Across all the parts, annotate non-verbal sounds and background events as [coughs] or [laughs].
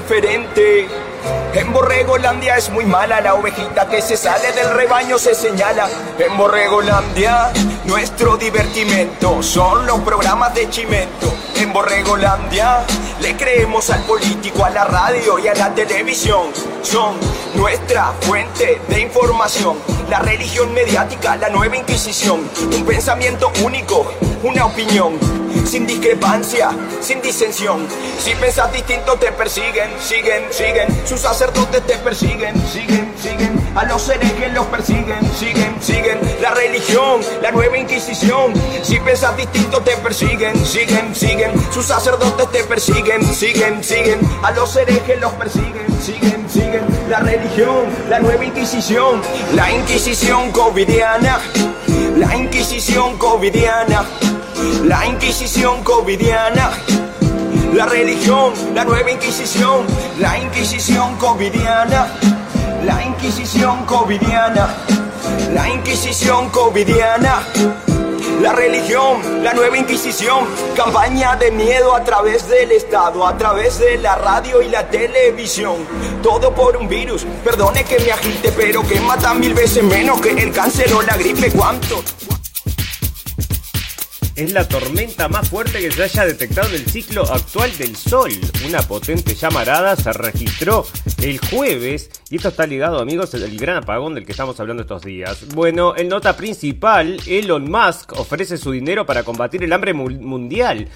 diferente. En Borregolandia es muy mala la ovejita que se sale del rebaño se señala. En Borregolandia nuestro divertimento son los programas de Chimento. En Borregolandia le creemos al político, a la radio y a la televisión. Son nuestra fuente de información. La religión mediática, la nueva inquisición. Un pensamiento único, una opinión sin discrepancia, sin disensión. Si pensas distinto te persiguen, siguen, siguen. Sus sacerdotes te persiguen, siguen, siguen. A los herejes los persiguen, siguen, siguen. La religión, la nueva inquisición. Si pensas distinto te persiguen, siguen, siguen. Sus sacerdotes te persiguen, siguen, siguen. A los herejes los persiguen, siguen, siguen. La religión, la nueva inquisición. La inquisición covidiana. La inquisición covidiana. La Inquisición covidiana. La religión, la nueva Inquisición. La Inquisición covidiana. La Inquisición covidiana. La Inquisición covidiana. La religión, la nueva Inquisición, campaña de miedo a través del Estado, a través de la radio y la televisión. Todo por un virus, perdone que me agite, pero que mata mil veces menos que el cáncer o la gripe. ¿Cuánto? Es la tormenta más fuerte que se haya detectado en el ciclo actual del Sol. Una potente llamarada se registró el jueves y esto está ligado, amigos, al gran apagón del que estamos hablando estos días. Bueno, en nota principal, Elon Musk ofrece su dinero para combatir el hambre mundial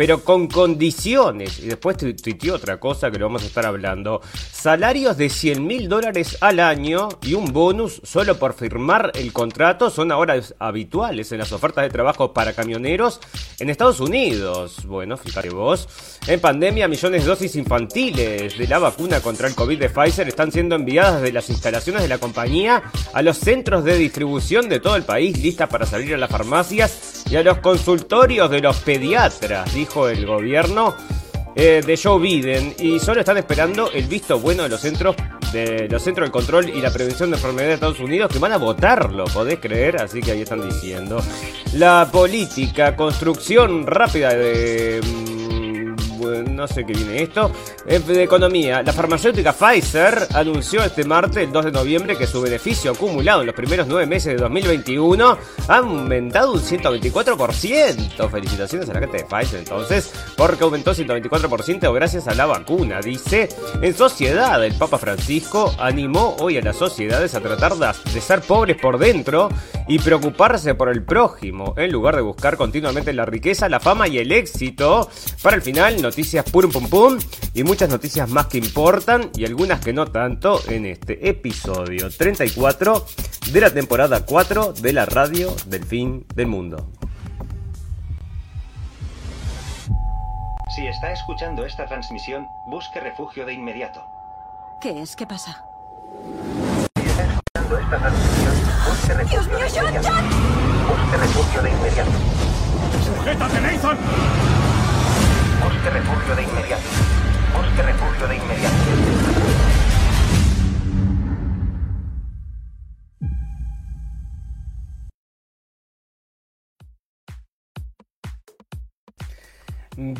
pero con condiciones. Y después tuiteó otra cosa que lo vamos a estar hablando. Salarios de 100 mil dólares al año y un bonus solo por firmar el contrato son ahora habituales en las ofertas de trabajo para camioneros en Estados Unidos. Bueno, fíjate vos. En pandemia, millones de dosis infantiles de la vacuna contra el COVID de Pfizer están siendo enviadas de las instalaciones de la compañía a los centros de distribución de todo el país, listas para salir a las farmacias y a los consultorios de los pediatras, dijo el gobierno eh, de Joe Biden y solo están esperando el visto bueno de los centros de los centros de control y la prevención de enfermedades de Estados Unidos que van a votarlo, podés creer, así que ahí están diciendo. La política, construcción rápida de mm, no sé qué viene esto, de economía. La farmacéutica Pfizer anunció este martes, el 2 de noviembre, que su beneficio acumulado en los primeros nueve meses de 2021 ha aumentado un 124%. Felicitaciones a la gente de Pfizer entonces, porque aumentó 124% gracias a la vacuna, dice. En sociedad, el Papa Francisco animó hoy a las sociedades a tratar de ser pobres por dentro y preocuparse por el prójimo, en lugar de buscar continuamente la riqueza, la fama y el éxito. Para el final, noticias pum pum pum y muchas noticias más que importan y algunas que no tanto en este episodio 34 de la temporada 4 de la radio del fin del mundo. Si está escuchando esta transmisión, busque refugio de inmediato. ¿Qué es? ¿Qué pasa? Si está escuchando esta transmisión, busque refugio ¡Dios mío, de John. John! Busque refugio de inmediato. ¡Sujétate, Nathan!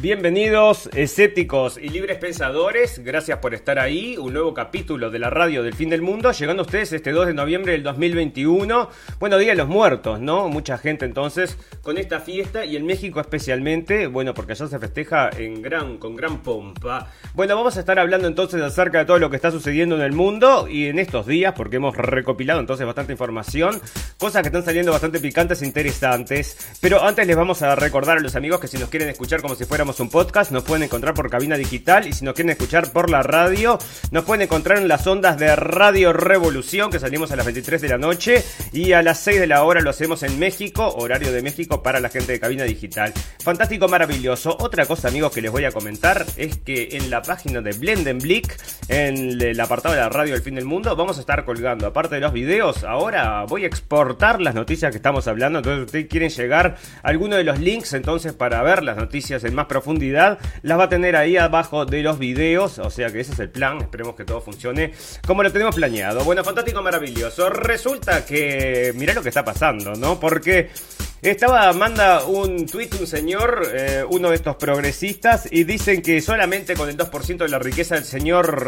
Bienvenidos, escépticos y libres pensadores. Gracias por estar ahí. Un nuevo capítulo de la radio del fin del mundo. Llegando a ustedes este 2 de noviembre del 2021. Bueno, Día de los Muertos, ¿no? Mucha gente entonces con esta fiesta y en México especialmente. Bueno, porque allá se festeja en gran, con gran pompa. Bueno, vamos a estar hablando entonces acerca de todo lo que está sucediendo en el mundo y en estos días, porque hemos recopilado entonces bastante información. Cosas que están saliendo bastante picantes e interesantes. Pero antes les vamos a recordar a los amigos que si nos quieren escuchar como si fuéramos un podcast, nos pueden encontrar por cabina digital y si nos quieren escuchar por la radio, nos pueden encontrar en las ondas de Radio Revolución, que salimos a las 23 de la noche y a las 6 de la hora lo hacemos en México, horario de México para la gente de cabina digital. Fantástico, maravilloso. Otra cosa, amigos, que les voy a comentar es que en la página de Blendenblick, en el apartado de la radio del fin del mundo, vamos a estar colgando, aparte de los videos, ahora voy a exportar las noticias que estamos hablando. Entonces, si ustedes quieren llegar a alguno de los links, entonces, para ver las noticias en más profundidad, las va a tener ahí abajo de los videos. O sea que ese es el plan. Esperemos que todo funcione como lo tenemos planeado. Bueno, fantástico, maravilloso. Resulta que, mirá lo que está pasando, ¿no? Porque Estaba, manda un tweet un señor, eh, uno de estos progresistas, y dicen que solamente con el 2% de la riqueza del señor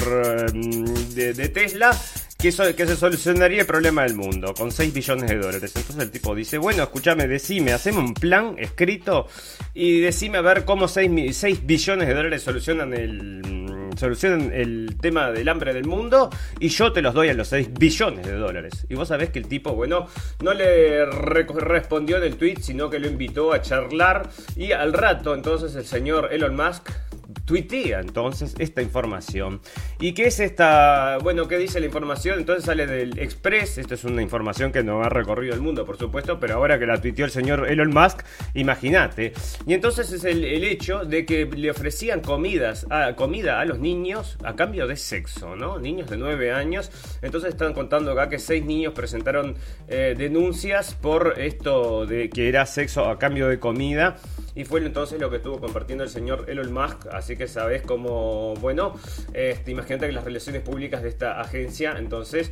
eh, de Tesla que, que se solucionaría el problema del mundo con 6 billones de dólares. Entonces el tipo dice, bueno, escúchame, decime, haceme un plan escrito y decime a ver cómo 6, 6 billones de dólares solucionan el, solucionan el tema del hambre del mundo y yo te los doy a los 6 billones de dólares. Y vos sabés que el tipo, bueno, no le respondió en el tweet, sino que lo invitó a charlar y al rato entonces el señor Elon Musk tuitea entonces esta información. ¿Y qué es esta? Bueno, ¿qué dice la información? Entonces sale del Express. Esta es una información que no ha recorrido el mundo, por supuesto, pero ahora que la tuiteó el señor Elon Musk, imagínate. Y entonces es el, hecho de que le ofrecían comidas a, comida a los niños a cambio de sexo, ¿no? Niños de 9 años. Entonces están contando acá que 6 niños presentaron eh, denuncias por esto de que era sexo a cambio de comida. Y fue entonces lo que estuvo compartiendo el señor Elon Musk. Así que sabes cómo, bueno, este, imagínate que las relaciones públicas de esta agencia. Entonces,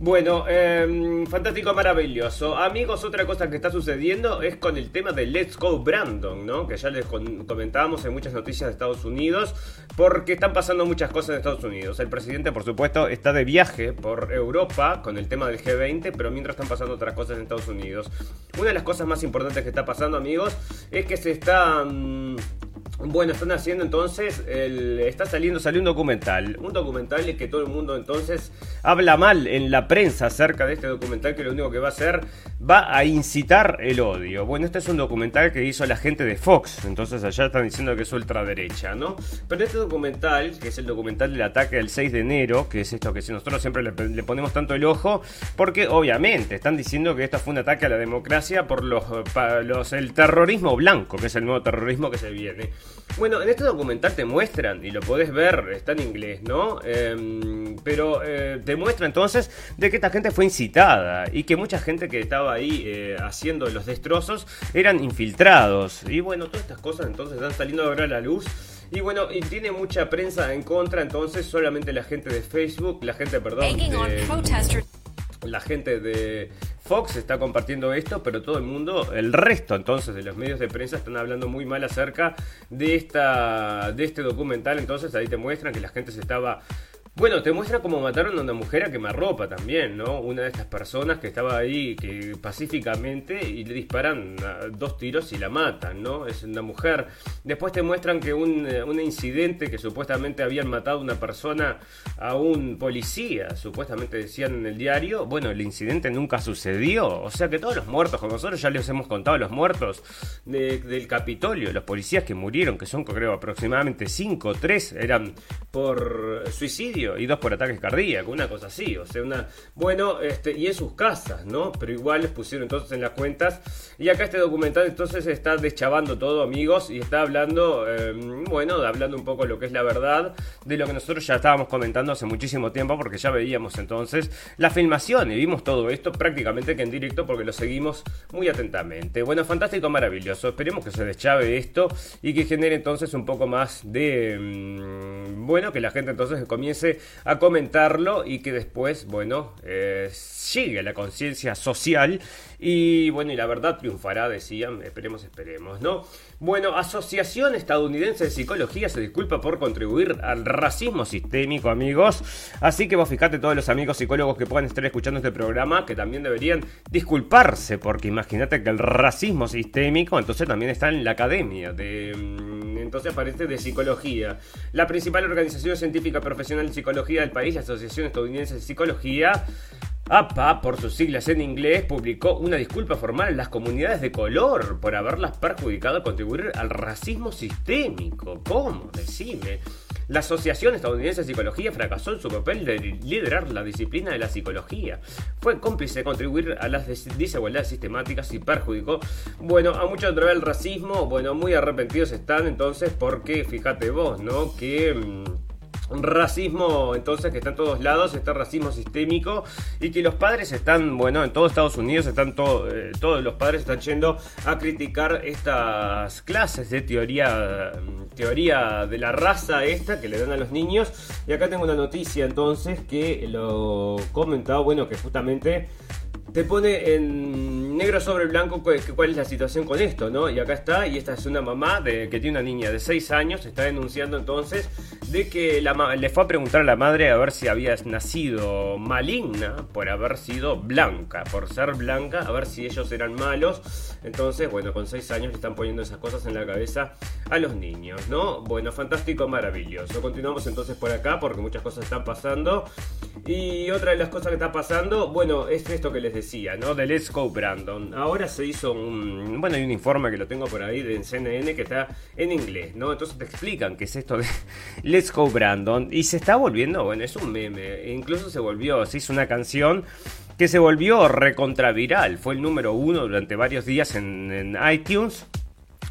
bueno, em, fantástico, maravilloso. Amigos, otra cosa que está sucediendo es con el tema de Let's Go Brandon, ¿no? Que ya les comentábamos en muchas noticias de Estados Unidos. Porque están pasando muchas cosas en Estados Unidos. El presidente, por supuesto, está de viaje por Europa con el tema del G20. Pero mientras están pasando otras cosas en Estados Unidos. Una de las cosas más importantes que está pasando, amigos, es que se están bueno, están haciendo entonces, el, está saliendo, salió un documental, un documental que todo el mundo entonces habla mal en la prensa acerca de este documental que lo único que va a hacer va a incitar el odio. Bueno, este es un documental que hizo la gente de Fox, entonces allá están diciendo que es ultraderecha, ¿no? Pero este documental, que es el documental del ataque del 6 de enero, que es esto que nosotros siempre le, ponemos tanto el ojo, porque obviamente están diciendo que esto fue un ataque a la democracia por los el terrorismo blanco, que es el nuevo terrorismo que se viene. Bueno, en este documental te muestran, y lo podés ver, está en inglés, ¿no? Em, pero eh, te muestra entonces de que esta gente fue incitada y que mucha gente que estaba ahí eh, haciendo los destrozos eran infiltrados. Y bueno, todas estas cosas entonces están saliendo ahora a la luz. Y bueno, y tiene mucha prensa en contra, entonces solamente la gente de Facebook, la gente, perdón, la gente de Fox está compartiendo esto, pero todo el mundo, el resto entonces de los medios de prensa están hablando muy mal acerca de esta de este documental, entonces ahí te muestran que la gente se estaba bueno, te muestra cómo mataron a una mujer a quemarropa también, ¿no? Una de estas personas que estaba ahí que pacíficamente y le disparan dos tiros y la matan, ¿no? Es una mujer. Después te muestran que un, eh, un incidente que supuestamente habían matado a una persona a un policía, supuestamente decían en el diario. Bueno, el incidente nunca sucedió. O sea que todos los muertos, como nosotros ya les hemos contado, los muertos del Capitolio, los policías que murieron, que son creo aproximadamente 5 3, eran por suicidio y dos por ataques cardíacos, una cosa así. O sea, una. Bueno, este, y en sus casas, ¿no? Pero igual les pusieron entonces en las cuentas. Y acá este documental entonces está deschavando todo, amigos, y está hablando, em, bueno, hablando un poco lo que es la verdad, de lo que nosotros ya estábamos comentando hace muchísimo tiempo, porque ya veíamos entonces la filmación y vimos todo esto prácticamente que en directo porque lo seguimos muy atentamente. Bueno, fantástico, maravilloso. Esperemos que se deschave esto y que genere entonces un poco más de. Em, bueno, que la gente entonces comience a comentarlo y que después, bueno, eh, a la conciencia social y bueno, y la verdad triunfará, decían, esperemos, esperemos, ¿no? Bueno, Asociación Estadounidense de Psicología se disculpa por contribuir al racismo sistémico, amigos. Así que vos fijate todos los amigos psicólogos que puedan estar escuchando este programa, que también deberían disculparse, porque imagínate que el racismo sistémico entonces también está en la academia de... Mm, entonces aparece de psicología. La principal organización científica profesional de psicología del país, la Asociación Estadounidense de Psicología, APA, por sus siglas en inglés, publicó una disculpa formal a las comunidades de color por haberlas perjudicado a contribuir al racismo sistémico. ¿Cómo? Decime. La Asociación Estadounidense de Psicología fracasó en su papel de liderar la disciplina de la psicología. Fue cómplice de contribuir a las desigualdades sistemáticas y perjudicó, bueno, a muchos a través del racismo. Bueno, muy arrepentidos están entonces porque, fíjate vos, ¿no? Que... Racismo entonces que está en todos lados, está racismo sistémico y que los padres están, bueno, en todo Estados Unidos están eh, todos los padres están yendo a criticar estas clases de teoría teoría de la raza esta que le dan a los niños. Y acá tengo una noticia entonces que lo comentado, bueno, que justamente te pone en negro sobre blanco cuál, cuál es la situación con esto, ¿no? Y acá está, y esta es una mamá que tiene una niña de 6 años, está denunciando entonces de que le fue a preguntar a la madre a ver si había nacido maligna por haber sido blanca, por ser blanca, a ver si ellos eran malos. Entonces, bueno, con 6 años le están poniendo esas cosas en la cabeza a los niños, ¿no? Bueno, fantástico, maravilloso. Continuamos entonces por acá porque muchas cosas están pasando. Y otra de las cosas que está pasando, bueno, es esto que les decía, ¿no? De Let's Go Brandon. Ahora se hizo un, bueno, hay un informe que lo tengo por ahí de CNN que está en inglés, ¿no? Entonces te explican qué es esto de [laughs] Let's Go Brandon y se está volviendo, bueno, es un meme, e incluso se volvió, se hizo una canción que se volvió recontraviral, fue el número uno durante varios días en, en iTunes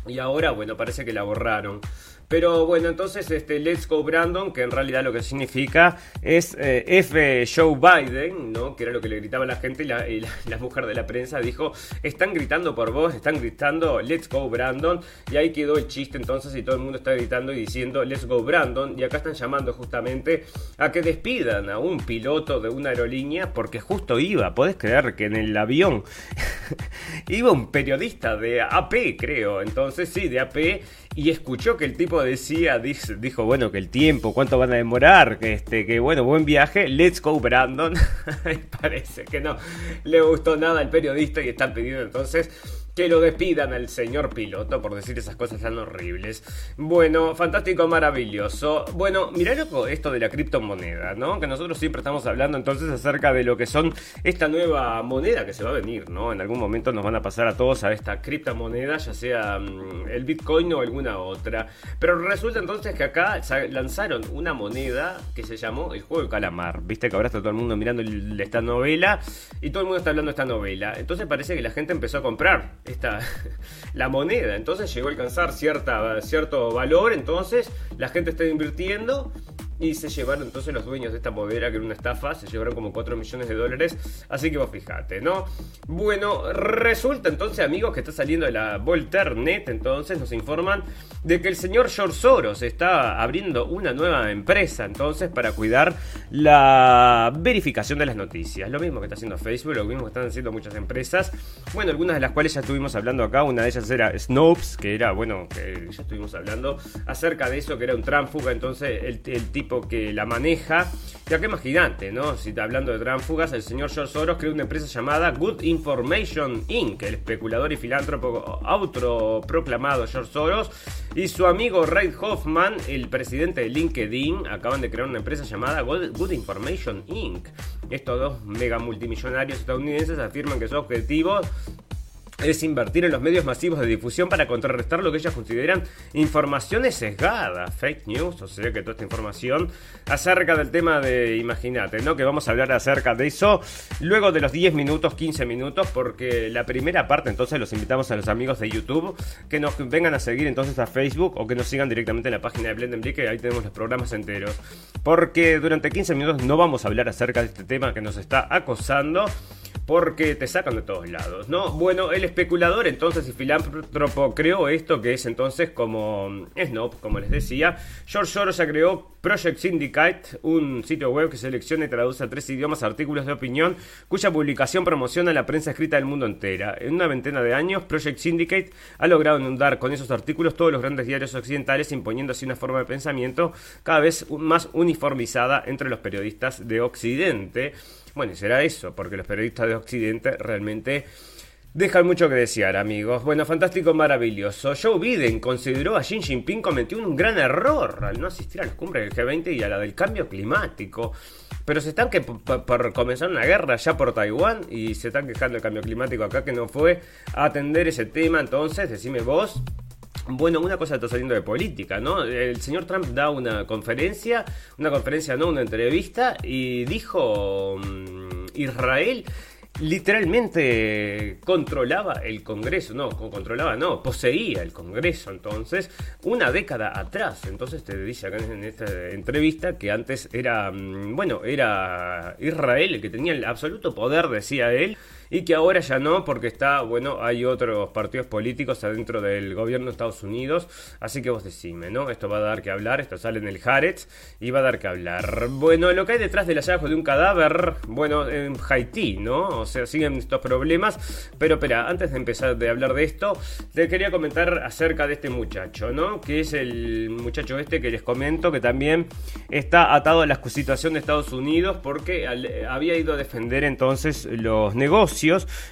y ahora, bueno, parece que la borraron. Pero bueno, entonces este Let's Go Brandon, que en realidad lo que significa es eh, F Joe Biden, ¿no? Que era lo que le gritaba la gente y la, y [laughs] la- mujer de la prensa dijo, están gritando por vos, están gritando Let's Go Brandon. Y ahí quedó el chiste entonces y todo el mundo está gritando y diciendo Let's Go Brandon. Y acá están llamando justamente a que despidan a un piloto de una aerolínea porque justo iba, podés creer que en el avión [laughs] iba un periodista de AP, creo. Entonces sí, de AP. Y escuchó que el tipo decía, dijo, bueno, que el tiempo, cuánto van a demorar, que este, que bueno, buen viaje, let's go Brandon. [laughs] Parece que no le gustó nada al periodista y están pidiendo entonces que lo despidan al señor piloto por decir esas cosas tan horribles. Bueno, fantástico, maravilloso. Bueno, mirá loco esto de la criptomoneda, ¿no? Que nosotros siempre estamos hablando entonces acerca de lo que son esta nueva moneda que se va a venir, ¿no? En algún momento nos van a pasar a todos a esta criptomoneda, ya sea mm, el Bitcoin o alguna otra. Pero resulta entonces que acá lanzaron una moneda que se llamó el juego del calamar. Viste que ahora está todo el mundo mirando esta novela y todo el mundo está hablando de esta novela. Entonces parece que la gente empezó a comprar esta [laughs] la moneda. Entonces llegó a alcanzar cierta, cierto valor. Entonces la gente está invirtiendo. Y se llevaron entonces los dueños de esta moneda, que era una estafa, se llevaron como 4 millones de dólares. Así que vos fijate, ¿no? Bueno, resulta entonces, amigos, que está saliendo de la Volternet. Entonces nos informan de que el señor George Soros está abriendo una nueva empresa, entonces, para cuidar la verificación de las noticias. Lo mismo que está haciendo Facebook, lo mismo que están haciendo muchas empresas. Bueno, algunas de las cuales ya estuvimos hablando acá. Una de ellas era Snopes, que era, bueno, que ya estuvimos hablando acerca de eso, que era un tránfuga. Entonces, el, el tipo que la maneja, ya que imagínate, ¿no? Si hablando de tránfugas, el señor George Soros creó una empresa llamada Good Information Inc., el especulador y filántropo autoproclamado George Soros y su amigo Reid Hoffman, el presidente de LinkedIn, acaban de crear una empresa llamada Good Information Inc. Estos dos mega multimillonarios estadounidenses afirman que su objetivo es invertir en los medios masivos de difusión para contrarrestar lo que ellas consideran informaciones sesgadas, fake news, o sea que toda esta información acerca del tema de, imagínate, ¿no? Que vamos a hablar acerca de eso luego de los 10 minutos, 15 minutos, porque la primera parte entonces los invitamos a los amigos de YouTube que nos vengan a seguir entonces a Facebook o que nos sigan directamente en la página de Blendenblick, que ahí tenemos los programas enteros, porque durante 15 minutos no vamos a hablar acerca de este tema que nos está acosando porque te sacan de todos lados, ¿no? Bueno, el especulador entonces y filántropo creó esto que es entonces como Snob, como les decía. George Soros creó Project Syndicate, un sitio web que selecciona y traduce a tres idiomas artículos de opinión cuya publicación promociona la prensa escrita del mundo entera. En una veintena de años, Project Syndicate ha logrado inundar con esos artículos todos los grandes diarios occidentales, imponiendo así una forma de pensamiento cada vez más uniformizada entre los periodistas de Occidente. Bueno, será eso, porque los periodistas de Occidente realmente dejan mucho que desear, amigos. Bueno, fantástico, maravilloso. Joe Biden consideró a Xi Jinping cometió un gran error al no asistir a las cumbres del G20 y a la del cambio climático. Pero se están que por comenzar una guerra ya por Taiwán y se están quejando del cambio climático acá que no fue a atender ese tema. Entonces, decime vos. Bueno, una cosa está saliendo de política, ¿no? El señor Trump da una conferencia, una conferencia, no, una entrevista, y dijo mm, Israel literalmente controlaba el Congreso, no, co- controlaba, no, poseía el Congreso, entonces, una década atrás. Entonces te dice acá en esta entrevista que antes era, mm, bueno, era Israel el que tenía el absoluto poder, decía él, y que ahora ya no, porque está, bueno, hay otros partidos políticos adentro del gobierno de Estados Unidos, así que vos decime, ¿no? Esto va a dar que hablar, esto sale en el Haaretz y va a dar que hablar. Bueno, lo que hay detrás del hallazgo de un cadáver, bueno, en Haití, ¿no? O sea, siguen estos problemas, pero espera, antes de empezar de hablar de esto, te quería comentar acerca de este muchacho, ¿no? Que es el muchacho este que les comento que también está atado a la situación de Estados Unidos porque había ido a defender entonces los negocios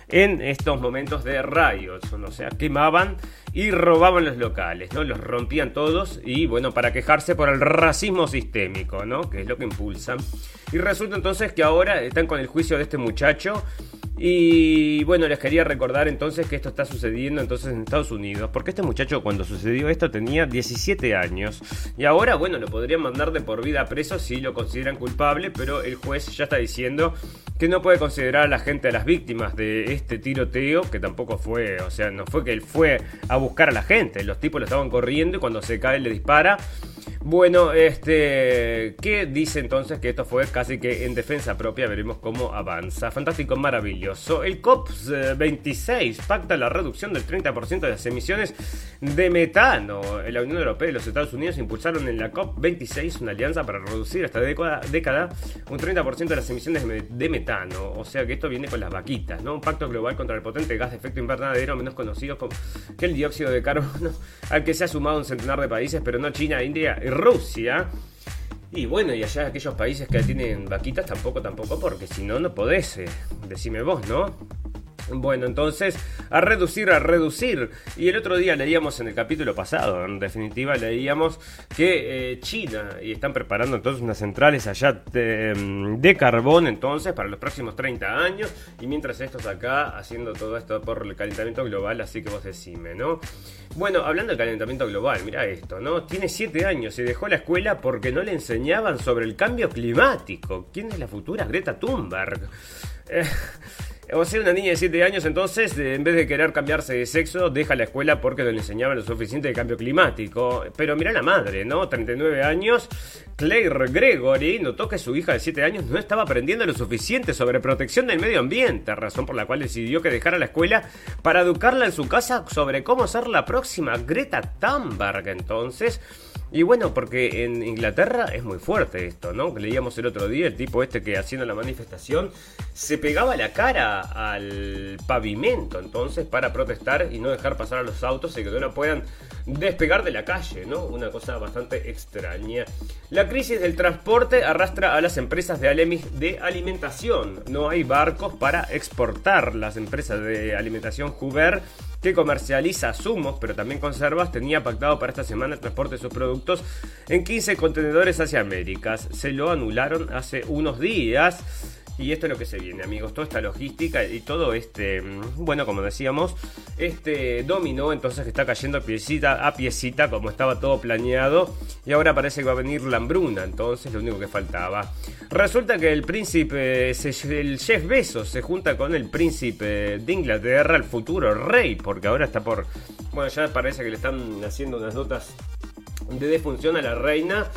en estos momentos de rayos, o sea, quemaban y robaban los locales, ¿no? Los rompían todos y bueno, para quejarse por el racismo sistémico, ¿no? Que es lo que impulsan. Y resulta entonces que ahora están con el juicio de este muchacho y bueno, les quería recordar entonces que esto está sucediendo entonces en Estados Unidos, porque este muchacho cuando sucedió esto tenía 17 años. Y ahora bueno, lo podrían mandar de por vida preso si lo consideran culpable, pero el juez ya está diciendo que no puede considerar a la gente a las víctimas de este tiroteo, que tampoco fue, o sea, no fue que él fue a buscar a la gente, los tipos lo estaban corriendo y cuando se cae le dispara bueno, este, ¿qué dice entonces que esto fue casi que en defensa propia? Veremos cómo avanza. Fantástico, maravilloso. El COP26 pacta la reducción del 30% de las emisiones de metano. La Unión Europea y los Estados Unidos impulsaron en la COP26 una alianza para reducir esta década, década un 30% de las emisiones de metano. O sea que esto viene con las vaquitas, ¿no? Un pacto global contra el potente gas de efecto invernadero, menos conocido como que el dióxido de carbono, [laughs] al que se ha sumado un centenar de países, pero no China, India y Rusia. Y bueno, y allá aquellos países que tienen vaquitas tampoco, tampoco, porque si no, no podés. Eh, decime vos, ¿no? Bueno, entonces, a reducir, a reducir. Y el otro día leíamos en el capítulo pasado, en definitiva, leíamos que eh, China, y están preparando entonces unas centrales allá de, carbón, entonces, para los próximos 30 años. Y mientras estos acá haciendo todo esto por el calentamiento global, así que vos decime, ¿no? Bueno, hablando del calentamiento global, mira esto, ¿no? Tiene 7 años y dejó la escuela porque no le enseñaban sobre el cambio climático. ¿Quién es la futura Greta Thunberg? Eh, o sea, una niña de 7 años entonces, en vez de querer cambiarse de sexo, deja la escuela porque no le enseñaban lo suficiente de cambio climático. Pero mira la madre, ¿no? 39 años, Claire Gregory notó que su hija de 7 años no estaba aprendiendo lo suficiente sobre protección del medio ambiente, razón por la cual decidió que dejara la escuela para educarla en su casa sobre cómo ser la próxima Greta Thunberg. Entonces, y bueno, porque en Inglaterra es muy fuerte esto, ¿no? Leíamos el otro día el tipo este que haciendo la manifestación se pegaba la cara al pavimento, entonces, para protestar y no dejar pasar a los autos y que no la puedan despegar de la calle, ¿no? Una cosa bastante extraña. La crisis del transporte arrastra a las empresas de, alimentación. No hay barcos para exportar. Las empresas de alimentación Hoover que comercializa zumos, pero también conservas, tenía pactado para esta semana el transporte de sus productos en 15 contenedores hacia Américas. Se lo anularon hace unos días. Y esto es lo que se viene, amigos. Toda esta logística y todo este, mm, bueno, como decíamos, este dominó entonces que está cayendo piecita a piecita como estaba todo planeado. Y ahora parece que va a venir la hambruna, entonces lo único que faltaba. Resulta que el príncipe, el Jeff Bezos se junta con el príncipe de Inglaterra, el futuro rey, porque ahora está por, bueno, ya parece que le están haciendo unas notas de defunción a la reina.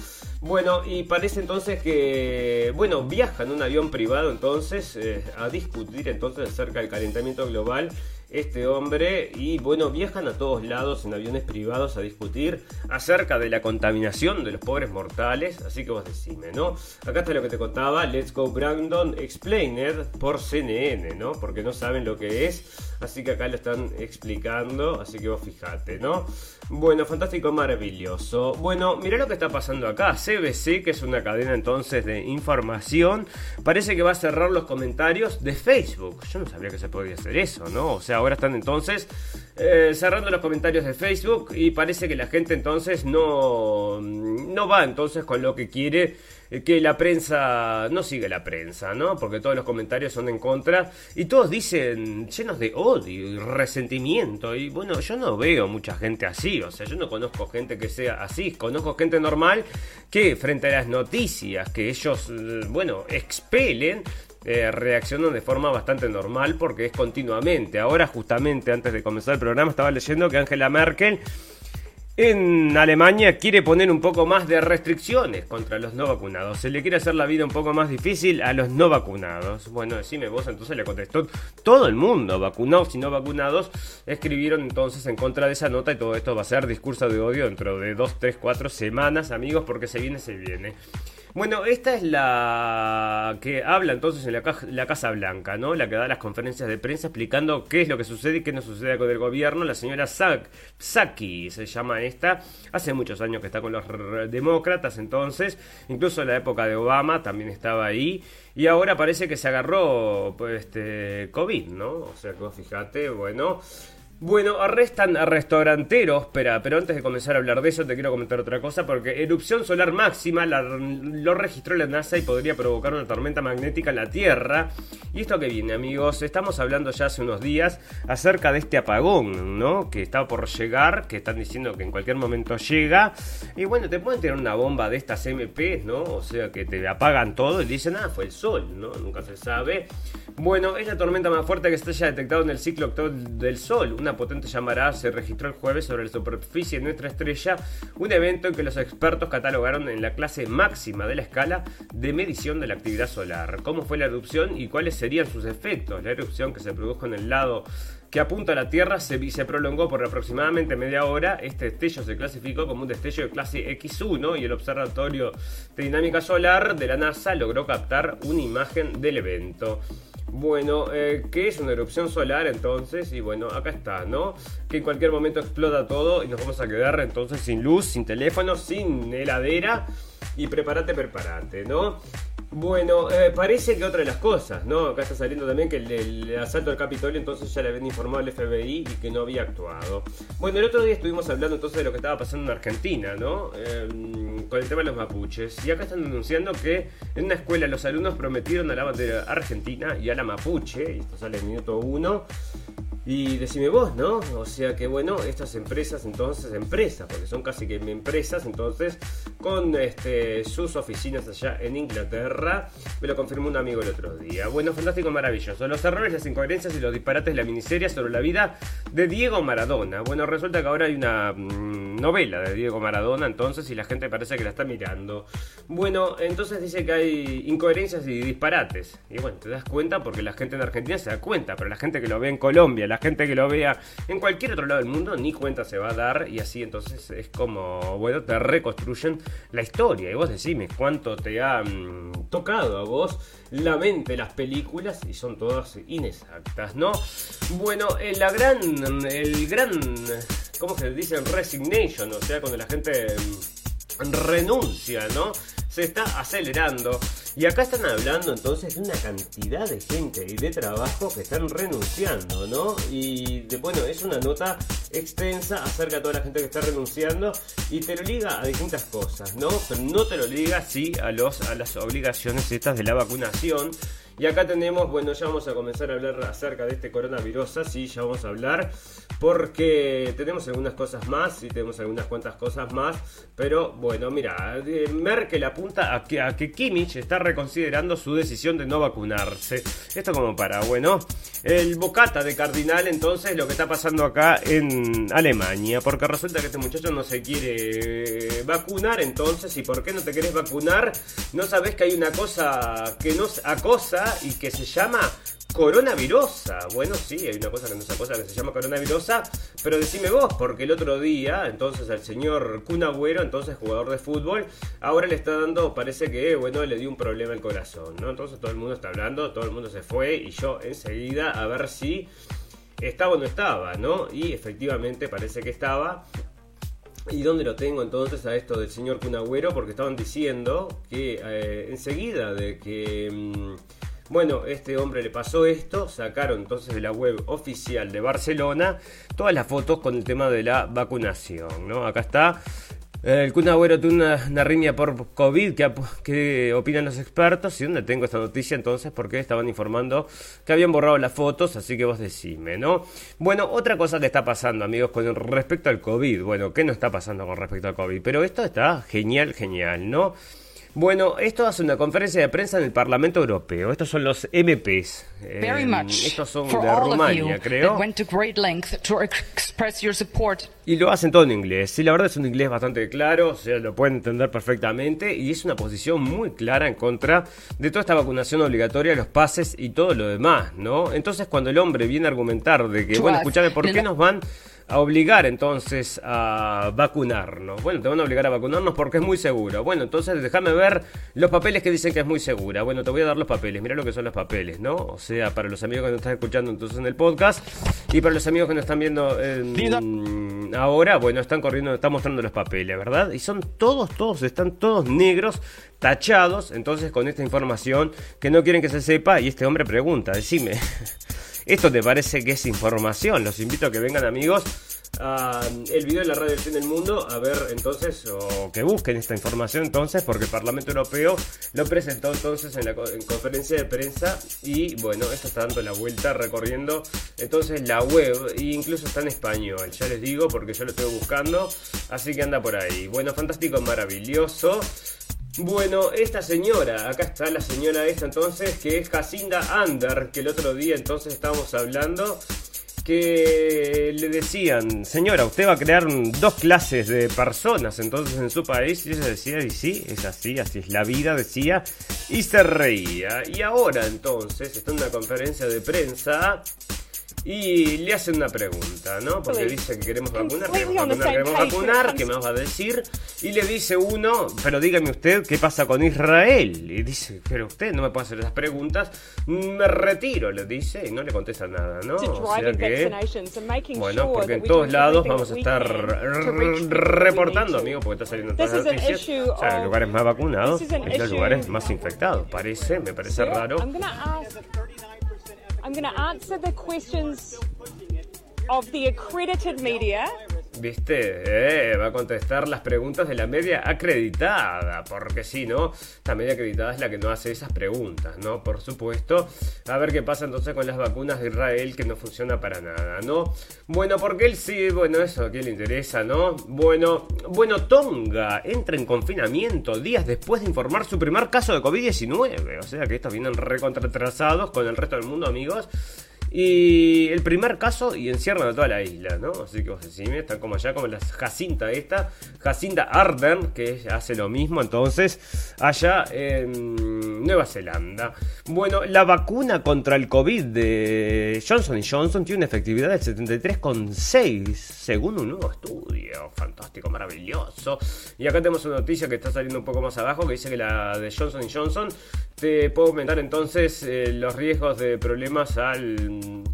Bueno, y parece entonces que, bueno, viaja en un avión privado entonces eh, a discutir entonces acerca del calentamiento global este hombre y bueno, viajan a todos lados en aviones privados a discutir acerca de la contaminación de los pobres mortales, así que vos decime, ¿no? Acá está lo que te contaba, Let's Go Brandon Explained por CNN, ¿no? Porque no saben lo que es, así que acá lo están explicando, así que vos fijate, ¿no? Bueno, fantástico, maravilloso. Bueno, mirá lo que está pasando acá. CBC, que es una cadena entonces de información, parece que va a cerrar los comentarios de Facebook. Yo no sabía que se podía hacer eso, ¿no? O sea, ahora están entonces eh, cerrando los comentarios de Facebook y parece que la gente entonces no, no va entonces con lo que quiere eh, que la prensa no sigue la prensa, ¿no? Porque todos los comentarios son en contra y todos dicen llenos de odio y resentimiento. Y bueno, yo no veo mucha gente así, o sea, yo no conozco gente que sea así, conozco gente normal que frente a las noticias que ellos, eh, bueno, expelen, eh, reaccionan de forma bastante normal porque es continuamente. Ahora justamente antes de comenzar el programa estaba leyendo que Angela Merkel En Alemania quiere poner un poco más de restricciones contra los no vacunados. Se le quiere hacer la vida un poco más difícil a los no vacunados. Bueno, decime vos, entonces le contestó todo el mundo, vacunados y no vacunados, escribieron entonces en contra de esa nota y todo esto va a ser discurso de odio dentro de 2, 3, 4 semanas, amigos, porque se viene, se viene. Bueno, esta es la que habla entonces en la, Casa Blanca, ¿no? La que da las conferencias de prensa explicando qué es lo que sucede y qué no sucede con el gobierno. La señora Saki se llama esta. Hace muchos años que está con los demócratas, entonces, incluso en la época de Obama también estaba ahí. Y ahora parece que se agarró pues, este, COVID, ¿no? O sea que fíjate, bueno. Bueno, arrestan a restauranteros, espera, pero antes de comenzar a hablar de eso te quiero comentar otra cosa porque erupción solar máxima lo registró la NASA y podría provocar una tormenta magnética en la Tierra. Y esto que viene, amigos, estamos hablando ya hace unos días acerca de este apagón, ¿no? Que está por llegar, que están diciendo que en cualquier momento llega. Y bueno, te pueden tirar una bomba de estas MP, ¿no? O sea, que te apagan todo y dicen, ah, fue el sol, ¿no? Nunca se sabe. Bueno, es la tormenta más fuerte que se haya detectado en el ciclo actual del Sol una potente llamarada se registró el jueves sobre la superficie de nuestra estrella, un evento en que los expertos catalogaron en la clase máxima de la escala de medición de la actividad solar. ¿Cómo fue la erupción y cuáles serían sus efectos? La erupción que se produjo en el lado que apunta a la Tierra se, se, prolongó por aproximadamente media hora. Este destello se clasificó como un destello de clase X1 y el Observatorio de Dinámica Solar de la NASA logró captar una imagen del evento. Bueno, eh, ¿qué es una erupción solar entonces? Y bueno, acá está, ¿no? Que en cualquier momento explota todo y nos vamos a quedar entonces sin luz, sin teléfono, sin heladera. Y prepárate, prepárate, ¿no? Bueno, eh, parece que otra de las cosas, ¿no? Acá está saliendo también que el, asalto al Capitolio entonces ya le habían informado al FBI y que no había actuado. Bueno, el otro día estuvimos hablando entonces de lo que estaba pasando en Argentina, ¿no? Em, con el tema de los mapuches. Y acá están denunciando que en una escuela los alumnos prometieron a la bandera argentina y a la mapuche, y esto sale en minuto uno, y decime vos, ¿no? O sea que bueno, estas empresas entonces, empresas, porque son casi que empresas, entonces, con este, sus oficinas allá en Inglaterra, me lo confirmó un amigo el otro día. Bueno, fantástico, maravilloso. Los errores, las incoherencias y los disparates de la miniserie sobre la vida de Diego Maradona. Bueno, resulta que ahora hay una mm, novela de Diego Maradona, entonces, y la gente parece que la está mirando. Bueno, entonces dice que hay incoherencias y disparates. Y bueno, te das cuenta porque la gente en Argentina se da cuenta, pero la gente que lo ve en Colombia, la gente que lo vea en cualquier otro lado del mundo ni cuenta se va a dar y así entonces es como, bueno, te reconstruyen la historia y vos decime cuánto te ha tocado a vos la mente las películas y son todas inexactas, ¿no? Bueno, eh, la gran, el gran, ¿cómo se dice? Resignation, o sea, cuando la gente mm, renuncia, ¿no? Se está acelerando. Y acá están hablando entonces de una cantidad de gente y de trabajo que están renunciando, ¿no? Y bueno, es una nota extensa acerca de toda la gente que está renunciando y te lo liga a distintas cosas, ¿no? Pero no te lo liga, sí, a, los, a las obligaciones estas de la vacunación. Y acá tenemos, bueno, ya vamos a comenzar a hablar acerca de este coronavirus, sí, ya vamos a hablar, porque tenemos algunas cosas más y tenemos algunas cuantas cosas más, pero bueno, mira, Merkel apunta a que, a que Kimmich está reconsiderando su decisión de no vacunarse. Esto como para, bueno, el bocata de Cardinal entonces lo que está pasando acá en Alemania, porque resulta que este muchacho no se quiere vacunar entonces, ¿y por qué no te querés vacunar? No sabes que hay una cosa que nos acosa y que se llama coronavirosa. Bueno, sí, hay una cosa que no es cosa que se llama coronavirosa, pero decime vos, porque el otro día, entonces al señor Kun entonces jugador de fútbol, ahora le está dando, parece que, bueno, le dio un problema al corazón, ¿no? Entonces todo el mundo está hablando, todo el mundo se fue y yo enseguida a ver si estaba o no estaba, ¿no? Y efectivamente parece que estaba. ¿Y dónde lo tengo entonces a esto del señor Kun Porque estaban diciendo que eh, enseguida de que... Mm, bueno, este hombre le pasó esto, sacaron entonces de la web oficial de Barcelona todas las fotos con el tema de la vacunación, ¿no? Acá está. El Kun Agüero tuvo una, una, por COVID, ¿qué, opinan los expertos? ¿Y dónde tengo esta noticia entonces? Porque estaban informando que habían borrado las fotos, así que vos decime, ¿no? Bueno, otra cosa que está pasando, amigos, con respecto al COVID. Bueno, ¿qué no está pasando con respecto al COVID? Pero esto está genial, genial, ¿no? Bueno, esto hace una conferencia de prensa en el Parlamento Europeo. Estos son los MPs. Eh, estos son de Rumania, creo. Y lo hacen todo en inglés. Y la verdad es un inglés bastante claro, o sea, lo pueden entender perfectamente. Y es una posición muy clara en contra de toda esta vacunación obligatoria, los pases y todo lo demás, ¿no? Entonces, cuando el hombre viene a argumentar de que, bueno, escúchame, ¿por qué nos van a obligar entonces a vacunarnos. Bueno, te van a obligar a vacunarnos porque es muy seguro. Bueno, entonces déjame ver los papeles que dicen que es muy segura. Bueno, te voy a dar los papeles. Mira lo que son los papeles, ¿no? O sea, para los amigos que nos están escuchando entonces en el podcast y para los amigos que nos están viendo ahora, bueno, están corriendo, están mostrando los papeles, ¿verdad? Y son todos, todos, están todos negros, tachados, entonces con esta información que no quieren que se sepa y este hombre pregunta, decime. [laughs] ¿Esto te parece que es información? Los invito a que vengan amigos a el video de la radio del fin del mundo a ver entonces o que busquen esta información entonces porque el Parlamento Europeo lo presentó entonces en la conferencia de prensa. Y bueno esto está dando la vuelta recorriendo entonces la web e incluso está en español. Ya les digo porque yo lo estoy buscando. Así que anda por ahí. Bueno fantástico maravilloso bueno, esta señora, acá está la señora esta entonces, que es Jacinda Ander, que el otro día entonces estábamos hablando, que le decían, señora, usted va a crear dos clases de personas entonces en su país, y ella decía, y sí, es así, así es la vida, decía, y se reía. Y ahora entonces está en una conferencia de prensa y le hacen una pregunta, ¿no? Porque dice que queremos vacunar, queremos vacunar, queremos vacunar, ¿qué me va a decir? Y le dice uno, pero dígame usted, ¿qué pasa con Israel? Y dice, pero usted no me puede hacer esas preguntas, me retiro, le dice, y no le contesta nada, ¿no? O sea que, bueno, porque en todos lados vamos a estar reportando, amigo, porque está saliendo todas las noticias. O sea, los lugares más vacunados es los lugares más infectados. Parece, me parece raro. I'm going to answer the questions of the accredited media ¿Viste? Eh, va a contestar las preguntas de la media acreditada, porque si no, la media acreditada es la que no hace esas preguntas, ¿no? Por supuesto. A ver qué pasa entonces con las vacunas de Israel que no funciona para nada, ¿no? Bueno, porque él sí, bueno, eso a quién le interesa, ¿no? Bueno, bueno, Tonga entra en confinamiento días después de informar su primer caso de COVID-19. O sea que estos vienen recontratrasados con el resto del mundo, amigos. Y el primer caso y encierran a toda la isla, ¿no? Así que vos decime, están como allá, como la Jacinta esta, Jacinta Arden, que hace lo mismo entonces allá en Nueva Zelanda. Bueno, la vacuna contra el COVID de Johnson Johnson tiene una efectividad del 73,6 según un nuevo estudio. Fantástico, maravilloso. Y acá tenemos una noticia que está saliendo un poco más abajo que dice que la de Johnson Johnson te puede aumentar entonces eh, los riesgos de problemas al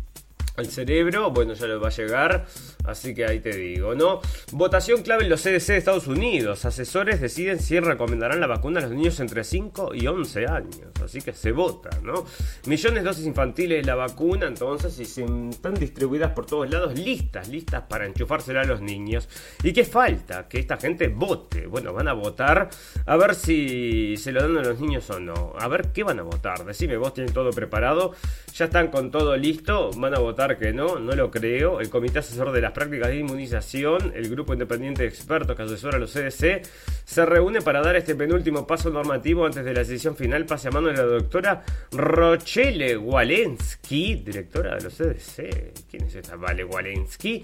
al cerebro, bueno, ya lo va a llegar, así que ahí te digo, ¿no? Votación clave en los CDC de Estados Unidos. Asesores deciden si recomendarán la vacuna a los niños entre 5 y 11 años, así que se vota, ¿no? Millones de dosis infantiles de la vacuna, entonces, y están distribuidas por todos lados, listas, listas para enchufársela a los niños. ¿Y qué falta? Que esta gente vote. Bueno, van a votar a ver si se lo dan a los niños o no. A ver qué van a votar. Decime, vos tienen todo preparado, ya están con todo listo, van a votar que no, no lo creo. El Comité Asesor de las Prácticas de Inmunización, el grupo independiente de expertos que asesora a los CDC, se reúne para dar este penúltimo paso normativo antes de la decisión final. Pase a mano de la doctora Rochelle Walensky, directora de los CDC. ¿Quién es esta Vale Walensky?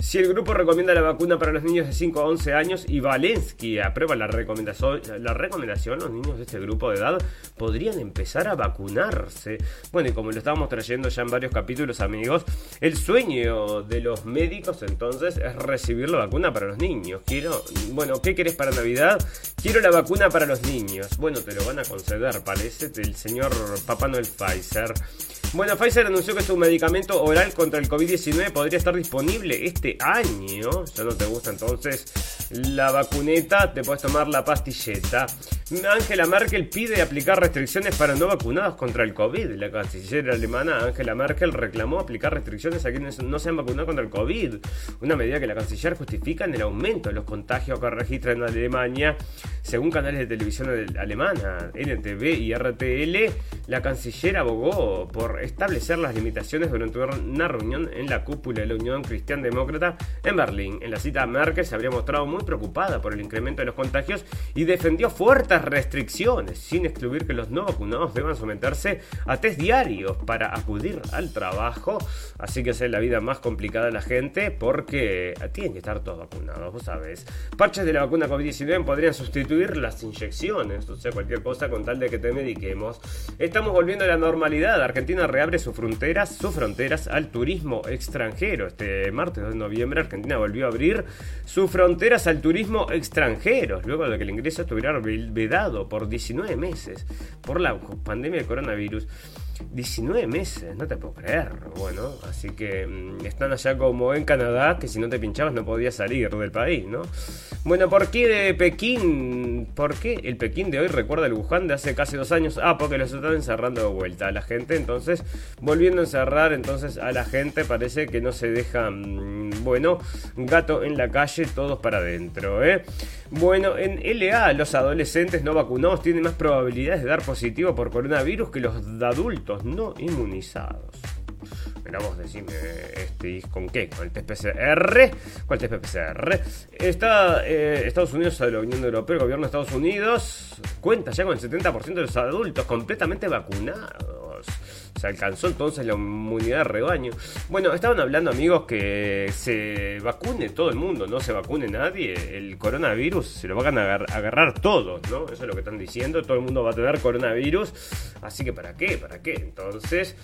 Si el grupo recomienda la vacuna para los niños de 5 a 11 años y Valensky aprueba la recomendación, la recomendación, los niños de este grupo de edad podrían empezar a vacunarse. Bueno, y como lo estábamos trayendo ya en varios capítulos, amigos, el sueño de los médicos entonces es recibir la vacuna para los niños. Quiero, bueno, ¿qué querés para Navidad? Quiero la vacuna para los niños. Bueno, te lo van a conceder, parece, el señor Papá Noel Pfizer. Bueno, Pfizer anunció que su medicamento oral contra el COVID-19 podría estar disponible este año. Ya no te gusta entonces la vacuneta, te puedes tomar la pastilleta. Angela Merkel pide aplicar restricciones para no vacunados contra el COVID. La canciller alemana Angela Merkel reclamó aplicar restricciones a quienes no se han vacunado contra el COVID. Una medida que la canciller justifica en el aumento de los contagios que registra en Alemania. Según canales de televisión alemana, NTV y RTL, la canciller abogó por establecer las limitaciones durante una reunión en la cúpula de la Unión Cristiana Demócrata en Berlín. En la cita, Merkel se habría mostrado muy preocupada por el incremento de los contagios y defendió fuertes restricciones, sin excluir que los no vacunados deban someterse a test diarios para acudir al trabajo. Así que es la vida más complicada de la gente porque tienen que estar todos vacunados, vos sabés. Parches de la vacuna COVID-19 podrían sustituir las inyecciones, o sea, cualquier cosa con tal de que te mediquemos. Estamos volviendo a la normalidad. Argentina reabre sus fronteras, sus fronteras al turismo extranjero. Este martes de noviembre Argentina volvió a abrir sus fronteras al turismo extranjero, luego de que el ingreso estuviera vedado por 19 meses por la pandemia de coronavirus. 19 meses, no te puedo creer. Bueno, así que mm, están allá como en Canadá, que si no te pinchabas no podías salir del país, ¿no? Bueno, ¿por qué de Pekín? ¿Por qué el Pekín de hoy recuerda el Wuhan de hace casi dos años? Ah, porque los están encerrando de vuelta a la gente. Entonces, volviendo a encerrar entonces a la gente, parece que no se deja, mm, bueno, gato en la calle, todos para adentro, ¿eh? Bueno, en LA los adolescentes no vacunados tienen más probabilidades de dar positivo por coronavirus que los adultos no inmunizados. Mira vos, decime, este, ¿con qué? ¿Con el test? ¿Cuál test? Está, eh, Estados Unidos, la Unión Europea, el gobierno de Estados Unidos, cuenta ya con el 70% de los adultos completamente vacunados se alcanzó entonces la inmunidad de rebaño. Bueno, estaban hablando amigos que se vacune todo el mundo, no se vacune nadie. El coronavirus se lo van a agarrar todos, ¿no? Eso es lo que están diciendo. Todo el mundo va a tener coronavirus. Así que ¿para qué? ¿Para qué? Entonces,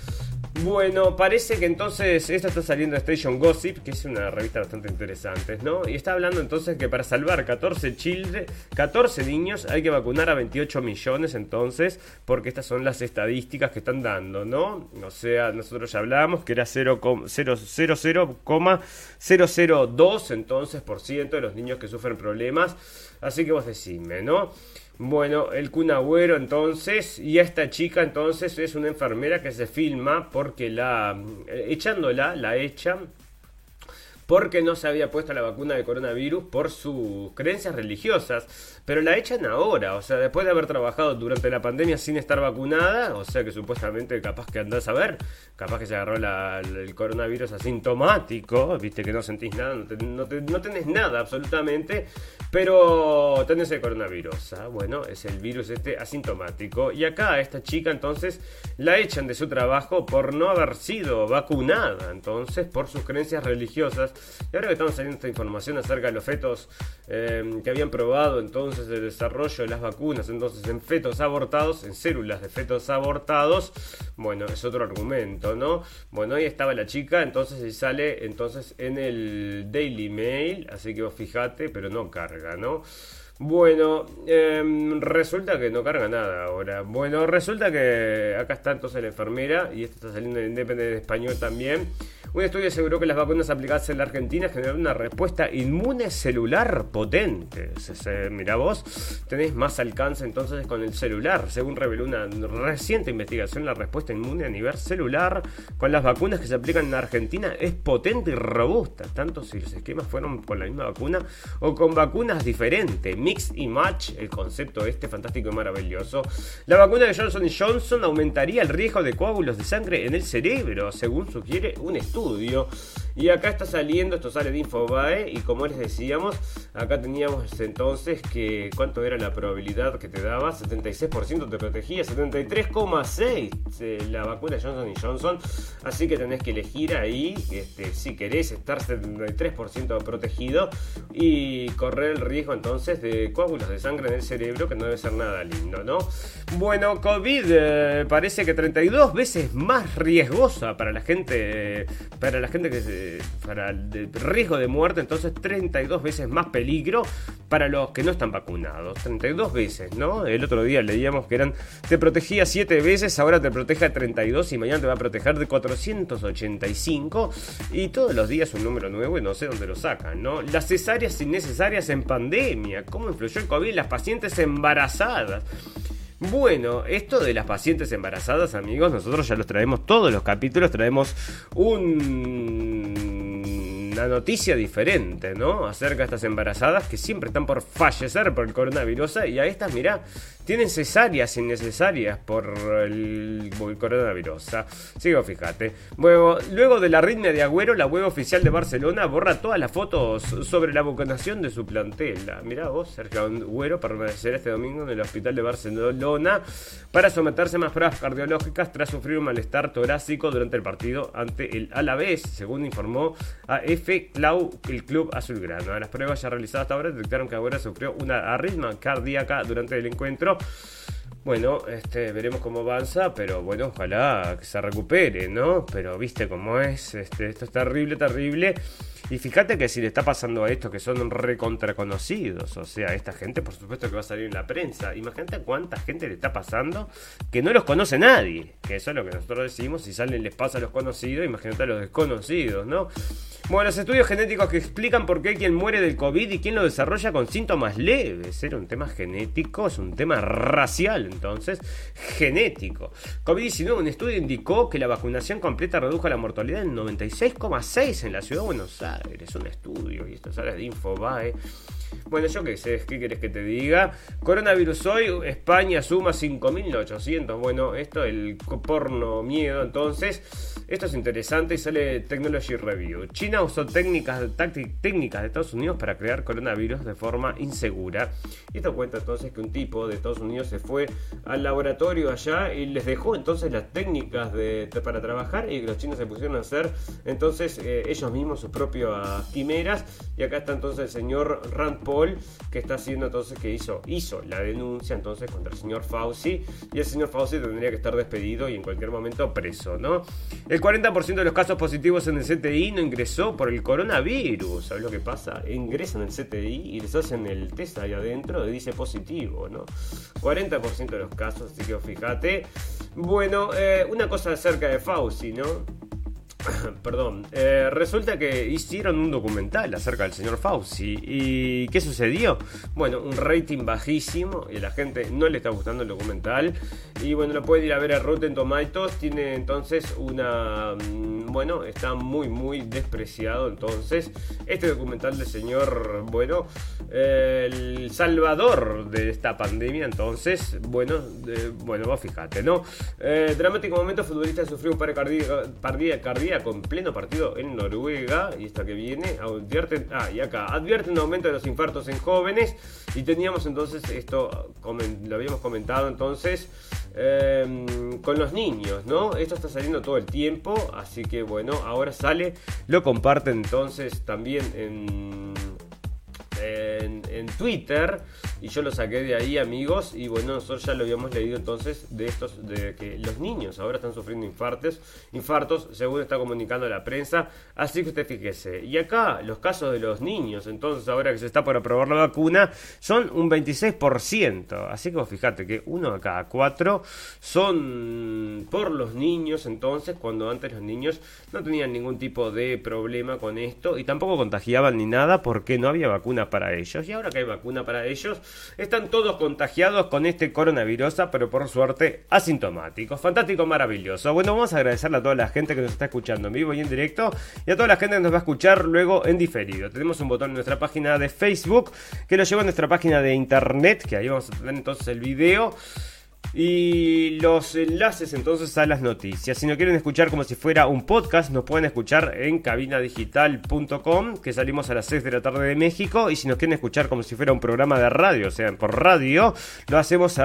bueno, parece que entonces esta está saliendo Station Gossip, que es una revista bastante interesante, ¿no? Y está hablando entonces que para salvar 14 children, 14 niños hay que vacunar a 28 millones entonces, porque estas son las estadísticas que están dando, ¿no? O sea, nosotros ya hablábamos que era 0,002 entonces por ciento de los niños que sufren problemas, así que vos decime, ¿no? Bueno, el Kun entonces, y esta chica entonces es una enfermera que se filma porque la, eh, echándola, la echan porque no se había puesto la vacuna de coronavirus por sus creencias religiosas. Pero la echan ahora, o sea, después de haber trabajado durante la pandemia sin estar vacunada, o sea que supuestamente capaz que andás a ver, capaz que se agarró el coronavirus asintomático, viste que no sentís nada, no, tenés nada absolutamente, pero tenés el coronavirus. ¿ah? Bueno, es el virus este asintomático. Y acá esta chica entonces la echan de su trabajo por no haber sido vacunada, entonces por sus creencias religiosas. Y ahora que estamos saliendo esta información acerca de los fetos eh, que habían probado entonces, el desarrollo de las vacunas, entonces en fetos abortados, en células de fetos abortados, bueno, es otro argumento, ¿no? Bueno, ahí estaba la chica, entonces sale entonces en el Daily Mail, así que vos fijate, pero no carga, ¿no? Bueno, em, resulta que no carga nada ahora. Bueno, resulta que acá está entonces la enfermera y esto está saliendo en Independiente Español también. Un estudio aseguró que las vacunas aplicadas en la Argentina generaron una respuesta inmune celular potente. mira vos, tenés más alcance entonces con el celular. Según reveló una reciente investigación, la respuesta inmune a nivel celular con las vacunas que se aplican en Argentina es potente y robusta, tanto si los esquemas fueron con la misma vacuna o con vacunas diferentes. Mix y match, el concepto este fantástico y maravilloso. La vacuna de Johnson Johnson aumentaría el riesgo de coágulos de sangre en el cerebro, según sugiere un estudio. Y acá está saliendo, esto sale de Infobae, y como les decíamos, acá teníamos entonces que cuánto era la probabilidad que te daba, 76% te protegía, 73,6% eh, la vacuna Johnson Johnson, así que tenés que elegir ahí este, si querés estar 73% protegido y correr el riesgo entonces de coágulos de sangre en el cerebro, que no debe ser nada lindo, ¿no? Bueno, COVID eh, parece que 32 veces más riesgosa para la gente para la gente que se, para el riesgo de muerte, entonces 32 veces más peligro para los que no están vacunados. 32 veces, ¿no? El otro día leíamos que eran te protegía 7 veces, ahora te protege 32 y mañana te va a proteger de 485 y todos los días un número nuevo y no sé dónde lo sacan, ¿no? Las cesáreas innecesarias en pandemia, ¿cómo influyó el COVID las pacientes embarazadas? Bueno, esto de las pacientes embarazadas, amigos, nosotros ya los traemos todos los capítulos, traemos un... una noticia diferente, ¿no? Acerca de estas embarazadas que siempre están por fallecer por el coronavirus y a estas, mirá, tienen cesáreas innecesarias por el, el coronavirus. Sigo, fíjate. Bueno, luego de la riña de Agüero, la web oficial de Barcelona borra todas las fotos sobre la vacunación de su plantel. Mirá vos, Sergio Agüero permanecer este domingo en el hospital de Barcelona para someterse a más pruebas cardiológicas tras sufrir un malestar torácico durante el partido ante el Alavés, según informó a F. Clau, el club azulgrano. Las pruebas ya realizadas hasta ahora detectaron que Agüero sufrió una arritmia cardíaca durante el encuentro. tal. Bueno, este, veremos cómo avanza, pero bueno, ojalá que se recupere, ¿no? Pero viste cómo es, este, esto es terrible, terrible. Y fíjate que si le está pasando a estos que son recontraconocidos, o sea, esta gente por supuesto que va a salir en la prensa. Imagínate cuánta gente le está pasando que no los conoce nadie. Que eso es lo que nosotros decimos, si salen les pasa a los conocidos, imagínate a los desconocidos, ¿no? Bueno, los estudios genéticos que explican por qué quien muere del COVID y quién lo desarrolla con síntomas leves. Era un tema genético, es un tema racial, entonces, genético. COVID-19, un estudio indicó que la vacunación completa redujo la mortalidad en 96,6 en la ciudad de Buenos Aires es un estudio y esto sale de Infobae. Bueno, yo qué sé, ¿qué quieres que te diga? Coronavirus hoy, España suma 5.800. Bueno, esto el porno miedo, entonces, esto es interesante y sale Technology Review. China usó técnicas, técnicas de Estados Unidos para crear coronavirus de forma insegura. Y esto cuenta entonces que un tipo de Estados Unidos se fue al laboratorio allá y les dejó entonces las técnicas de, para trabajar y los chinos se pusieron a hacer entonces eh, ellos mismos sus propias quimeras. Y acá está entonces el señor Rand Paul, que está haciendo entonces, que hizo, hizo la denuncia entonces contra el señor Fauci, y el señor Fauci tendría que estar despedido y en cualquier momento preso, ¿no? El 40% de los casos positivos en el CTI no ingresó por el coronavirus, ¿sabes lo que pasa? Ingresan el CTI y les hacen el test ahí adentro y dice positivo, ¿no? 40% de los casos, así que fíjate. Bueno, eh, una cosa acerca de Fauci, ¿no? [coughs] Perdón, eh, resulta que hicieron un documental acerca del señor Fauci. ¿Y qué sucedió? Bueno, un rating bajísimo y a la gente no le está gustando el documental. Y bueno, lo puede ir a ver a Rotten Tomatoes. Tiene entonces una. Mm, bueno, está muy, muy despreciado. Entonces, este documental del señor, bueno, el salvador de esta pandemia. Entonces, bueno, bueno, vos fíjate, ¿no? Eh, dramático momento, futbolista sufrió un paro con pleno partido en Noruega. Y esta que viene, advierten, ah, y acá, advierten un aumento de los infartos en jóvenes. Y teníamos entonces esto, lo habíamos comentado entonces, em, con los niños, ¿no? Esto está saliendo todo el tiempo, así que bueno, ahora sale, lo comparten entonces también en en, Twitter y yo lo saqué de ahí, amigos. Y bueno, nosotros ya lo habíamos leído entonces de estos, de que los niños ahora están sufriendo infartos, infartos, según está comunicando la prensa. Así que usted fíjese. Y acá los casos de los niños, entonces ahora que se está por aprobar la vacuna, son un 26%. Así que fíjate que uno de cada cuatro son por los niños, entonces, cuando antes los niños no tenían ningún tipo de problema con esto y tampoco contagiaban ni nada porque no había vacuna para ellos. Y ahora que hay vacuna para ellos, están todos contagiados con este coronavirus, pero por suerte asintomáticos. Fantástico, maravilloso. Bueno, vamos a agradecerle a toda la gente que nos está escuchando en vivo y en directo y a toda la gente que nos va a escuchar luego en diferido. Tenemos un botón en nuestra página de Facebook que lo lleva a nuestra página de internet, que ahí vamos a tener entonces el video. Y los enlaces entonces a las noticias. Si no quieren escuchar como si fuera un podcast, nos pueden escuchar en cabinadigital.com, que salimos a las 6 de la tarde de México. Y si nos quieren escuchar como si fuera un programa de radio, o sea, por radio, lo hacemos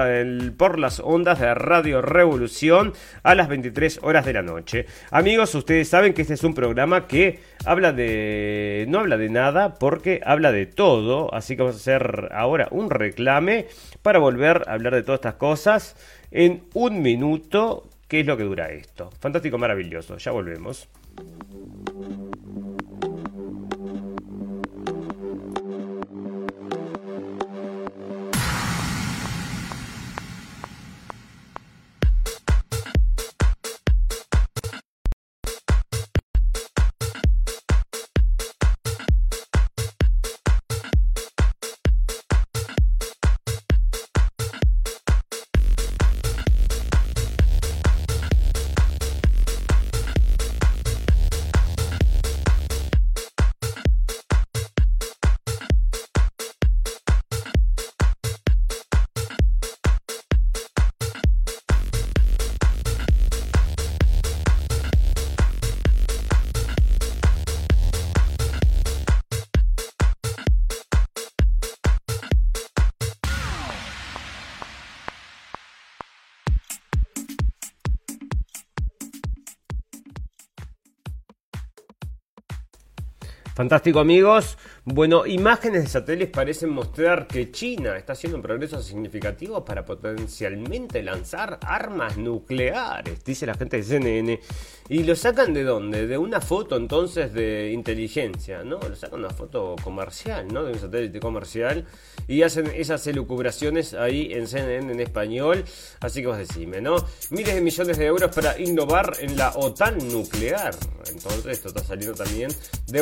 por las ondas de Radio Revolución a las 23 horas de la noche. Amigos, ustedes saben que este es un programa que habla de. no habla de nada porque habla de todo. Así que vamos a hacer ahora un reclame para volver a hablar de todas estas cosas en un minuto. ¿Qué es lo que dura esto? Fantástico, maravilloso. Ya volvemos. Fantástico amigos. Bueno, imágenes de satélites parecen mostrar que China está haciendo un progreso significativo para potencialmente lanzar armas nucleares, dice la gente de CNN. ¿Y lo sacan de dónde? De una foto entonces de inteligencia, ¿no? Lo sacan una foto comercial, ¿no? De un satélite comercial y hacen esas elucubraciones ahí en CNN en español. Así que vos decime, ¿no? Miles de millones de euros para innovar en la OTAN nuclear. Entonces, esto está saliendo también de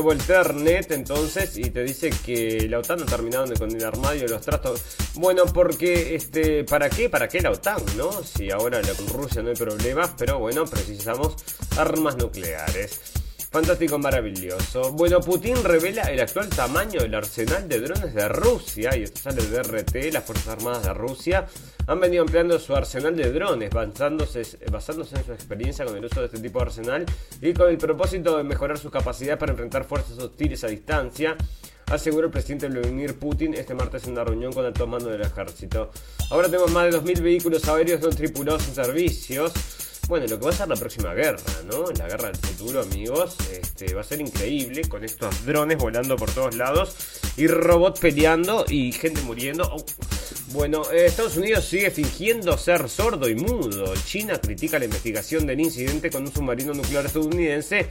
Volternet, entonces, y te dice que la OTAN ha terminado con el armario de los trastos. Bueno, porque, este, ¿para qué? ¿Para qué la OTAN, no? Si ahora con Rusia no hay problemas, pero bueno, precisamos armas nucleares. Fantástico, maravilloso. Bueno, Putin revela el actual tamaño del arsenal de drones de Rusia, y esto sale de RT, las Fuerzas Armadas de Rusia han venido empleando su arsenal de drones, basándose, basándose en su experiencia con el uso de este tipo de arsenal y con el propósito de mejorar su capacidad para enfrentar fuerzas hostiles a distancia aseguró el presidente Vladimir Putin este martes en una reunión con el mando del ejército. Ahora tenemos más de 2.000 vehículos aéreos no tripulados en servicios. Bueno, lo que va a ser la próxima guerra, ¿no? La guerra del futuro, amigos, este, va a ser increíble con estos drones volando por todos lados y robots peleando y gente muriendo. Oh. Bueno, eh, Estados Unidos sigue fingiendo ser sordo y mudo. China critica la investigación del incidente con un submarino nuclear estadounidense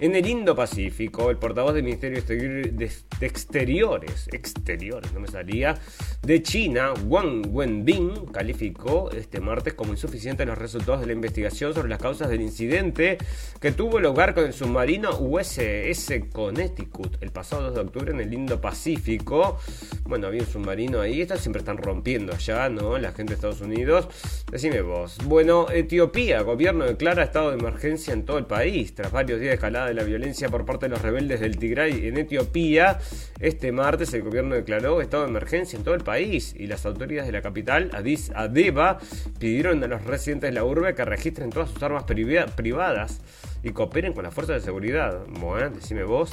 en el Indo-Pacífico, el portavoz del Ministerio de Exteriores, exteriores, no me salía, de China, Wang Wenbin, calificó este martes como insuficientes los resultados de la investigación sobre las causas del incidente que tuvo lugar con el submarino USS Connecticut el pasado 2 de octubre en el Indo-Pacífico. Bueno, había un submarino ahí, estos siempre están rompiendo allá, ¿no? La gente de Estados Unidos. Decime vos. Bueno, Etiopía, gobierno declara estado de emergencia en todo el país tras varios días de escalada de la violencia por parte de los rebeldes del Tigray en Etiopía, este martes el gobierno declaró estado de emergencia en todo el país y las autoridades de la capital, Addis Abeba, pidieron a los residentes de la urbe que registren todas sus armas privadas y cooperen con las fuerzas de seguridad. Bueno, decime vos.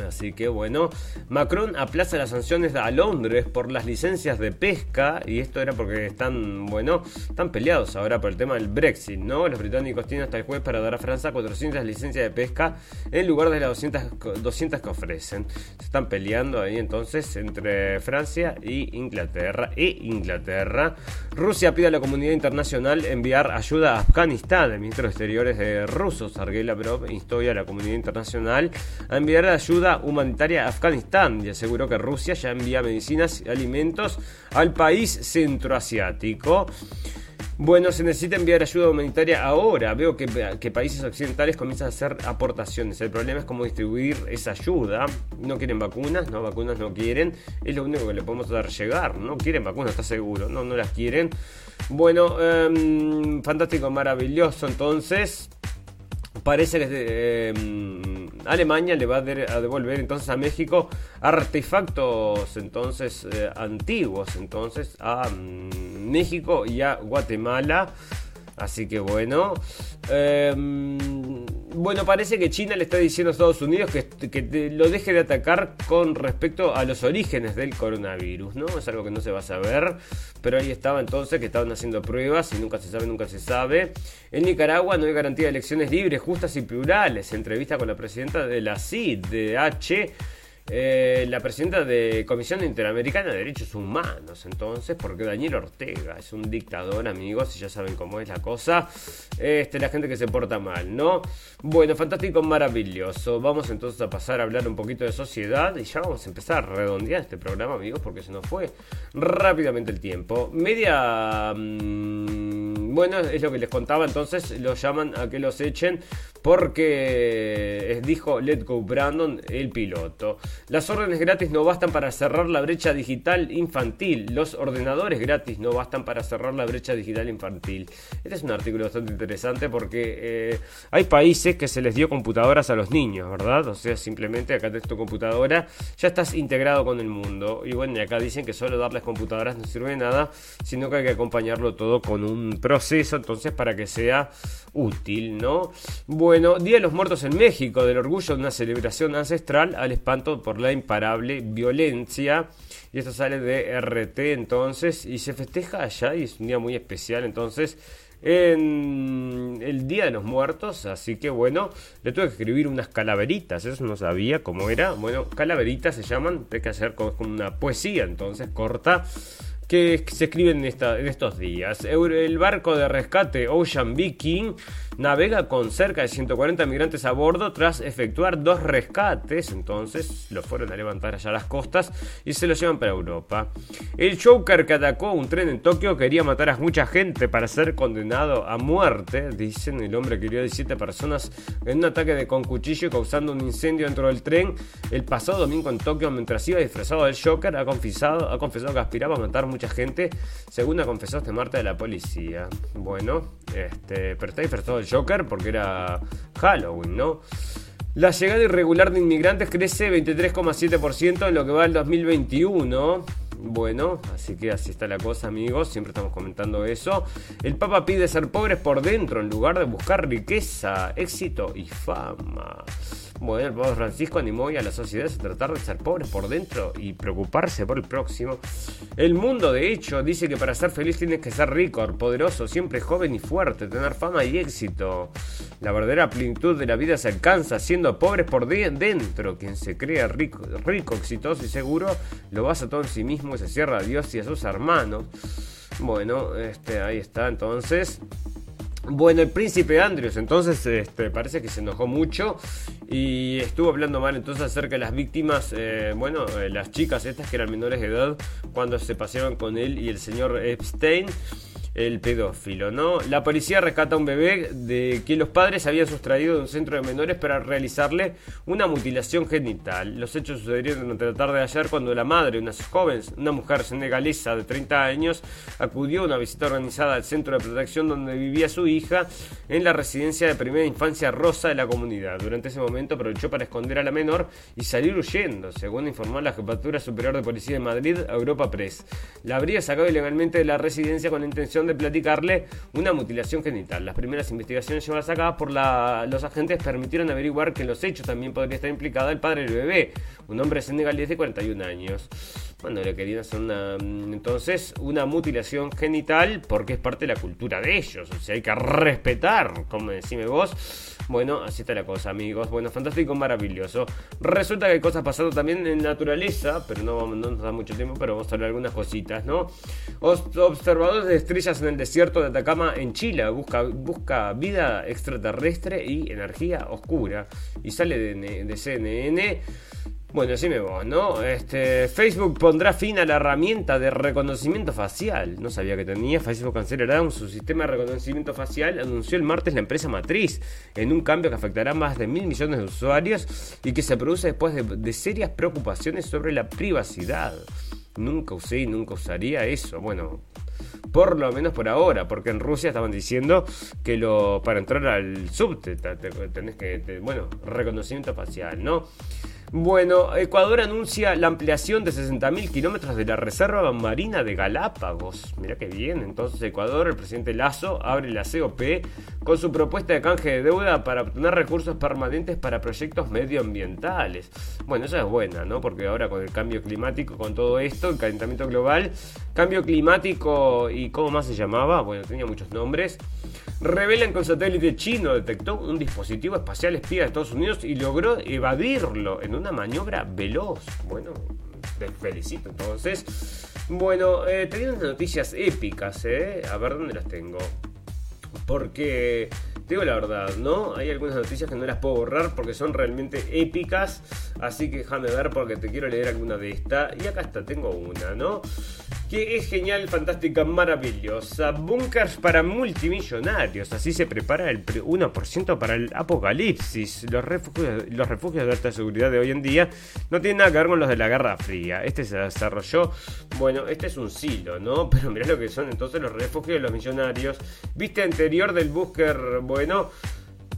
Así que bueno, Macron aplaza las sanciones a Londres por las licencias de pesca y esto era porque están, bueno, están peleados ahora por el tema del Brexit, ¿no? Los británicos tienen hasta el jueves para dar a Francia 400 licencias de pesca en lugar de las 200, 200 que ofrecen. Se están peleando ahí entonces entre Francia y Inglaterra. E Inglaterra. Rusia pide a la comunidad internacional enviar ayuda a Afganistán. El ministro de Exteriores de ruso, Sergei Lavrov, instó a la comunidad internacional a enviar ayuda humanitaria a Afganistán y aseguró que Rusia ya envía medicinas y alimentos al país centroasiático. Bueno, se necesita enviar ayuda humanitaria ahora. Veo que, países occidentales comienzan a hacer aportaciones. El problema es cómo distribuir esa ayuda. No quieren vacunas, no, vacunas no quieren. Es lo único que le podemos dar llegar. No quieren vacunas, está seguro. No, no las quieren. Bueno, em, fantástico, maravilloso. Entonces, parece que em, Alemania le va a, devolver entonces a México artefactos entonces eh, antiguos entonces a mm, México y a Guatemala. Así que bueno em, bueno, parece que China le está diciendo a Estados Unidos que, lo deje de atacar con respecto a los orígenes del coronavirus, ¿no? Es algo que no se va a saber, pero ahí estaba entonces que estaban haciendo pruebas y nunca se sabe, nunca se sabe. En Nicaragua no hay garantía de elecciones libres, justas y plurales. Entrevista con la presidenta de la CID, de H. Eh, la presidenta de Comisión Interamericana de Derechos Humanos, entonces, porque Daniel Ortega es un dictador, amigos, y ya saben cómo es la cosa. Este, la gente que se porta mal, ¿no? Bueno, fantástico, maravilloso. Vamos entonces a pasar a hablar un poquito de sociedad y ya vamos a empezar a redondear este programa, amigos, porque se nos fue rápidamente el tiempo. Media. Mmm, bueno, es lo que les contaba, entonces los llaman a que los echen porque dijo Let Go Brandon, el piloto. Las órdenes gratis no bastan para cerrar la brecha digital infantil. Los ordenadores gratis no bastan para cerrar la brecha digital infantil. Este es un artículo bastante interesante porque eh, hay países que se les dio computadoras a los niños, ¿verdad? O sea, simplemente acá tenés tu computadora, ya estás integrado con el mundo. Y bueno, acá dicen que solo darles computadoras no sirve de nada, sino que hay que acompañarlo todo con un proceso, entonces, para que sea útil, ¿no? Bueno, Bueno, Día de los Muertos en México, del orgullo de una celebración ancestral al espanto por la imparable violencia. Y esto sale de RT entonces y se festeja allá y es un día muy especial entonces en el Día de los Muertos, así que bueno, le tuve que escribir unas calaveritas, eso no sabía cómo era, bueno, calaveritas se llaman, hay que hacer como una poesía entonces corta que se escriben en, estos días. El barco de rescate Ocean Viking navega con cerca de 140 migrantes a bordo tras efectuar dos rescates. Entonces los fueron a levantar allá a las costas y se los llevan para Europa. El Joker que atacó un tren en Tokio quería matar a mucha gente para ser condenado a muerte. Dicen el hombre que hirió a 17 personas en un ataque de con cuchillo causando un incendio dentro del tren el pasado domingo en Tokio mientras iba disfrazado del Joker. Ha confesado, ha confesado que aspiraba a matar mucha gente, según ha confesado este martes de la policía. Bueno, este, pero está disfrazado del Joker porque era Halloween, ¿no? La llegada irregular de inmigrantes crece 23,7% en lo que va al 2021. Bueno, así que así está la cosa, amigos. Siempre estamos comentando eso. El Papa pide ser pobres por dentro en lugar de buscar riqueza, éxito y fama. Bueno, el Francisco animó a la sociedad a tratar de ser pobres por dentro y preocuparse por el próximo. El mundo, de hecho, dice que para ser feliz tienes que ser rico, poderoso, siempre joven y fuerte, tener fama y éxito. La verdadera plenitud de la vida se alcanza siendo pobres por dentro. Quien se crea rico, rico, exitoso y seguro, lo basa todo en sí mismo y se cierra a Dios y a sus hermanos. Bueno, este, ahí está entonces. Bueno, el príncipe Andrews entonces este, parece que se enojó mucho y estuvo hablando mal entonces acerca de las víctimas, eh, bueno, eh, las chicas estas que eran menores de edad cuando se paseaban con él y el señor Epstein el pedófilo, ¿no? La policía rescata a un bebé de que los padres habían sustraído de un centro de menores para realizarle una mutilación genital. Los hechos sucedieron durante la tarde de ayer cuando la madre, una joven, una mujer senegalesa de 30 años, acudió a una visita organizada al centro de protección donde vivía su hija en la residencia de primera infancia rosa de la comunidad. Durante ese momento aprovechó para esconder a la menor y salir huyendo, según informó la Jefatura Superior de Policía de Madrid, Europa Press. La habría sacado ilegalmente de la residencia con la intención de platicarle una mutilación genital. Las primeras investigaciones llevadas a cabo por los agentes permitieron averiguar que en los hechos también podría estar implicado el padre del bebé, un hombre senegalés de 41 años. Bueno, le querían hacer entonces una mutilación genital porque es parte de la cultura de ellos. O sea, hay que respetar, como decime vos. Bueno, así está la cosa, amigos. Bueno, fantástico, maravilloso. Resulta que hay cosas pasando también en naturaleza, pero no, no nos da mucho tiempo, pero vamos a hablar algunas cositas, ¿no? Observadores de estrellas en el desierto de Atacama, en Chile, busca, busca vida extraterrestre y energía oscura. Y sale de, de CNN. Bueno, me vos, ¿no? Este, Facebook pondrá fin a la herramienta de reconocimiento facial. No sabía que tenía. Facebook cancelará su sistema de reconocimiento facial, anunció el martes la empresa matriz, en un cambio que afectará a más de mil millones de usuarios y que se produce después de, de serias preocupaciones sobre la privacidad. Nunca usé y nunca usaría eso. Bueno, por lo menos por ahora, porque en Rusia estaban diciendo que lo para entrar al subte tenés que, bueno, reconocimiento facial, ¿no? Bueno, Ecuador anuncia la ampliación de 60.000 kilómetros de la Reserva Marina de Galápagos. Mira qué bien. Entonces, Ecuador, el presidente Lazo, abre la COP con su propuesta de canje de deuda para obtener recursos permanentes para proyectos medioambientales. Bueno, eso es buena, ¿no? Porque ahora con el cambio climático, con todo esto, el calentamiento global, cambio climático y ¿cómo más se llamaba? Bueno, tenía muchos nombres. Revelan que un satélite chino detectó un dispositivo espacial espía de Estados Unidos y logró evadirlo en una maniobra veloz. Bueno, te felicito entonces. Bueno, eh, tenía unas noticias épicas, ¿eh? A ver dónde las tengo. Porque, digo la verdad, ¿no? Hay algunas noticias que no las puedo borrar porque son realmente épicas. Así que déjame ver porque te quiero leer alguna de estas. Y acá está, tengo una, ¿no? Que es genial, fantástica, maravillosa. Bunkers para multimillonarios. Así se prepara el 1% para el apocalipsis. Los refugios, los refugios de alta seguridad de hoy en día no tienen nada que ver con los de la Guerra Fría. Este se desarrolló, bueno, este es un silo, ¿no? [laughs] Pero mirá lo que son entonces los refugios de los millonarios. Viste anterior del bunker, bueno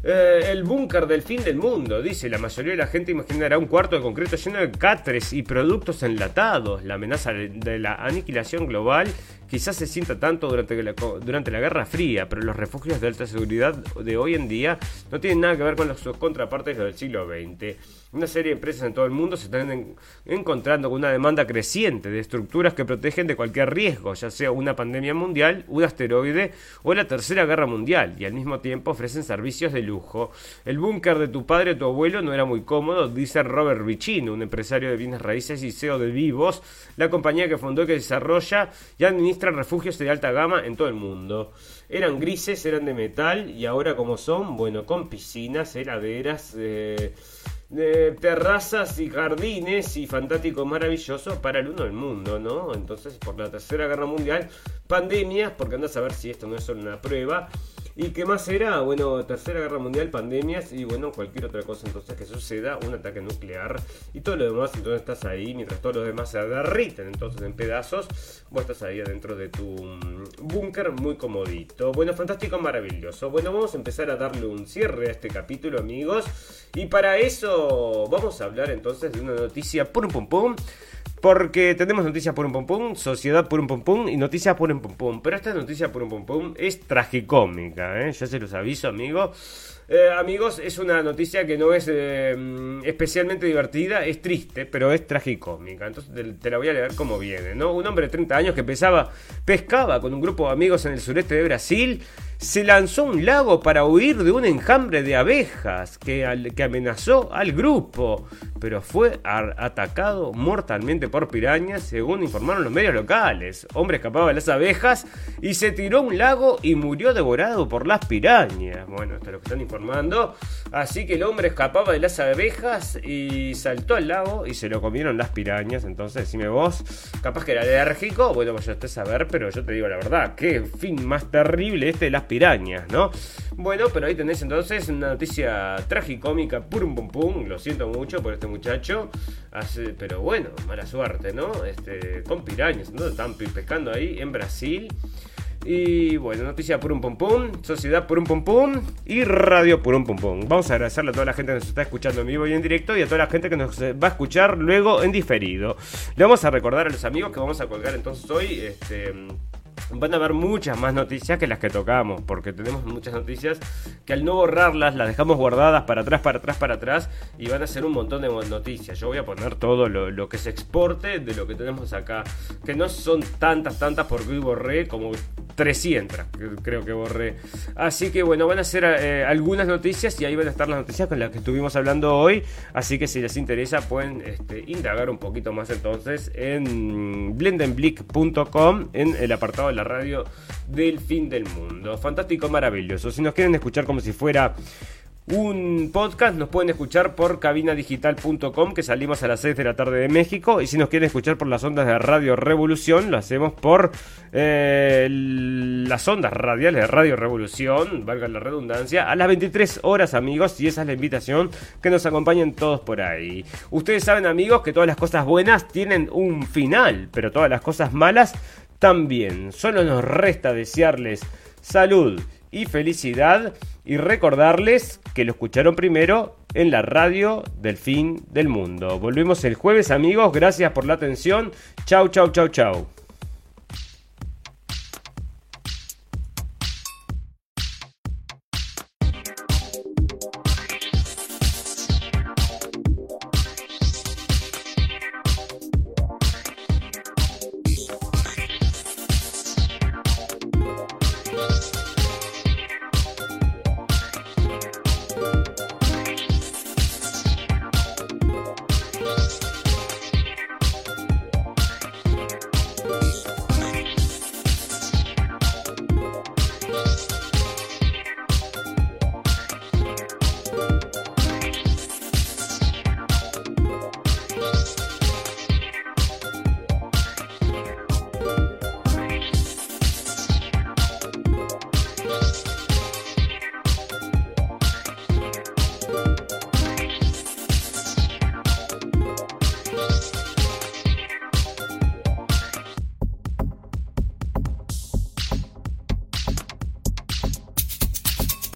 eh, el búnker del fin del mundo, dice. La mayoría de la gente imaginará un cuarto de concreto lleno de catres y productos enlatados. La amenaza de la aniquilación global quizás se sienta tanto durante la, durante la Guerra Fría, pero los refugios de alta seguridad de hoy en día no tienen nada que ver con sus contrapartes del siglo XX. Una serie de empresas en todo el mundo se están encontrando con una demanda creciente de estructuras que protegen de cualquier riesgo, ya sea una pandemia mundial, un asteroide o la Tercera Guerra Mundial, y al mismo tiempo ofrecen servicios de lujo. El búnker de tu padre o tu abuelo no era muy cómodo, dice Robert Vicino, un empresario de bienes raíces y CEO de Vivos, la compañía que fundó y que desarrolla y administra refugios de alta gama en todo el mundo. Eran grises, eran de metal y ahora como son, bueno, con piscinas, heladeras, eh, de terrazas y jardines y fantástico maravilloso para el uno del mundo, ¿no? Entonces, por la tercera guerra mundial, pandemias, porque andas a ver si esto no es solo una prueba, ¿Y qué más era? Bueno, Tercera Guerra Mundial, pandemias y bueno, cualquier otra cosa entonces que suceda, un ataque nuclear y todo lo demás, entonces estás ahí, mientras todos los demás se derriten entonces en pedazos, vos estás ahí adentro de tu mm, búnker muy comodito. Bueno, fantástico, maravilloso. Bueno, vamos a empezar a darle un cierre a este capítulo, amigos. Y para eso vamos a hablar entonces de una noticia pum pum pum porque tenemos noticias por un pum pum, sociedad por un pum pum y noticias por un pum pum. Pero esta noticia por un pum pum es tragicómica, ¿eh? ya se los aviso, amigos. Eh, amigos, es una noticia que no es eh, especialmente divertida, es triste, pero es tragicómica. Entonces te, la voy a leer como viene, ¿no? Un hombre de 30 años que pesaba, pescaba con un grupo de amigos en el sureste de Brasil se lanzó un lago para huir de un enjambre de abejas que, que amenazó al grupo, pero fue atacado mortalmente por pirañas, según informaron los medios locales. Hombre escapaba de las abejas y se tiró a un lago y murió devorado por las pirañas. Bueno, esto es lo que están informando. Así que el hombre escapaba de las abejas y saltó al lago y se lo comieron las pirañas. Entonces, decime vos, capaz que era alérgico. Bueno, pues yo te saber, pero yo te digo la verdad, qué fin más terrible este de las pirañas, ¿no? Bueno, pero ahí tenés entonces una noticia tragicómica, pum pum pum, lo siento mucho por este muchacho, pero bueno, mala suerte, ¿no? Este, con pirañas, ¿no? Están pescando ahí en Brasil. Y bueno, noticia por un pum pum, sociedad por un pum pum y radio por un pum pum. Vamos a agradecerle a toda la gente que nos está escuchando en vivo y en directo y a toda la gente que nos va a escuchar luego en diferido. Le vamos a recordar a los amigos que vamos a colgar entonces hoy este van a haber muchas más noticias que las que tocamos, porque tenemos muchas noticias que al no borrarlas las dejamos guardadas para atrás, para atrás, para atrás y van a ser un montón de noticias. Yo voy a poner todo lo, que se exporte de lo que tenemos acá, que no son tantas, tantas porque hoy borré como 300, creo que borré. Así que bueno, van a ser eh, algunas noticias y ahí van a estar las noticias con las que estuvimos hablando hoy. Así que si les interesa pueden este, indagar un poquito más entonces en blendenblick.com en el apartado de la radio del fin del mundo. Fantástico, maravilloso. Si nos quieren escuchar como si fuera un podcast. Nos pueden escuchar por cabinadigital.com, que salimos a las 6 de la tarde de México. Y si nos quieren escuchar por las ondas de Radio Revolución, lo hacemos por eh, las ondas radiales de Radio Revolución, valga la redundancia, a las 23 horas, amigos. Y esa es la invitación que nos acompañen todos por ahí. Ustedes saben, amigos, que todas las cosas buenas tienen un final, pero todas las cosas malas también. Solo nos resta desearles salud y felicidad y recordarles que lo escucharon primero en la radio del fin del mundo. Volvemos el jueves amigos, gracias por la atención. Chau, chau, chau, chau.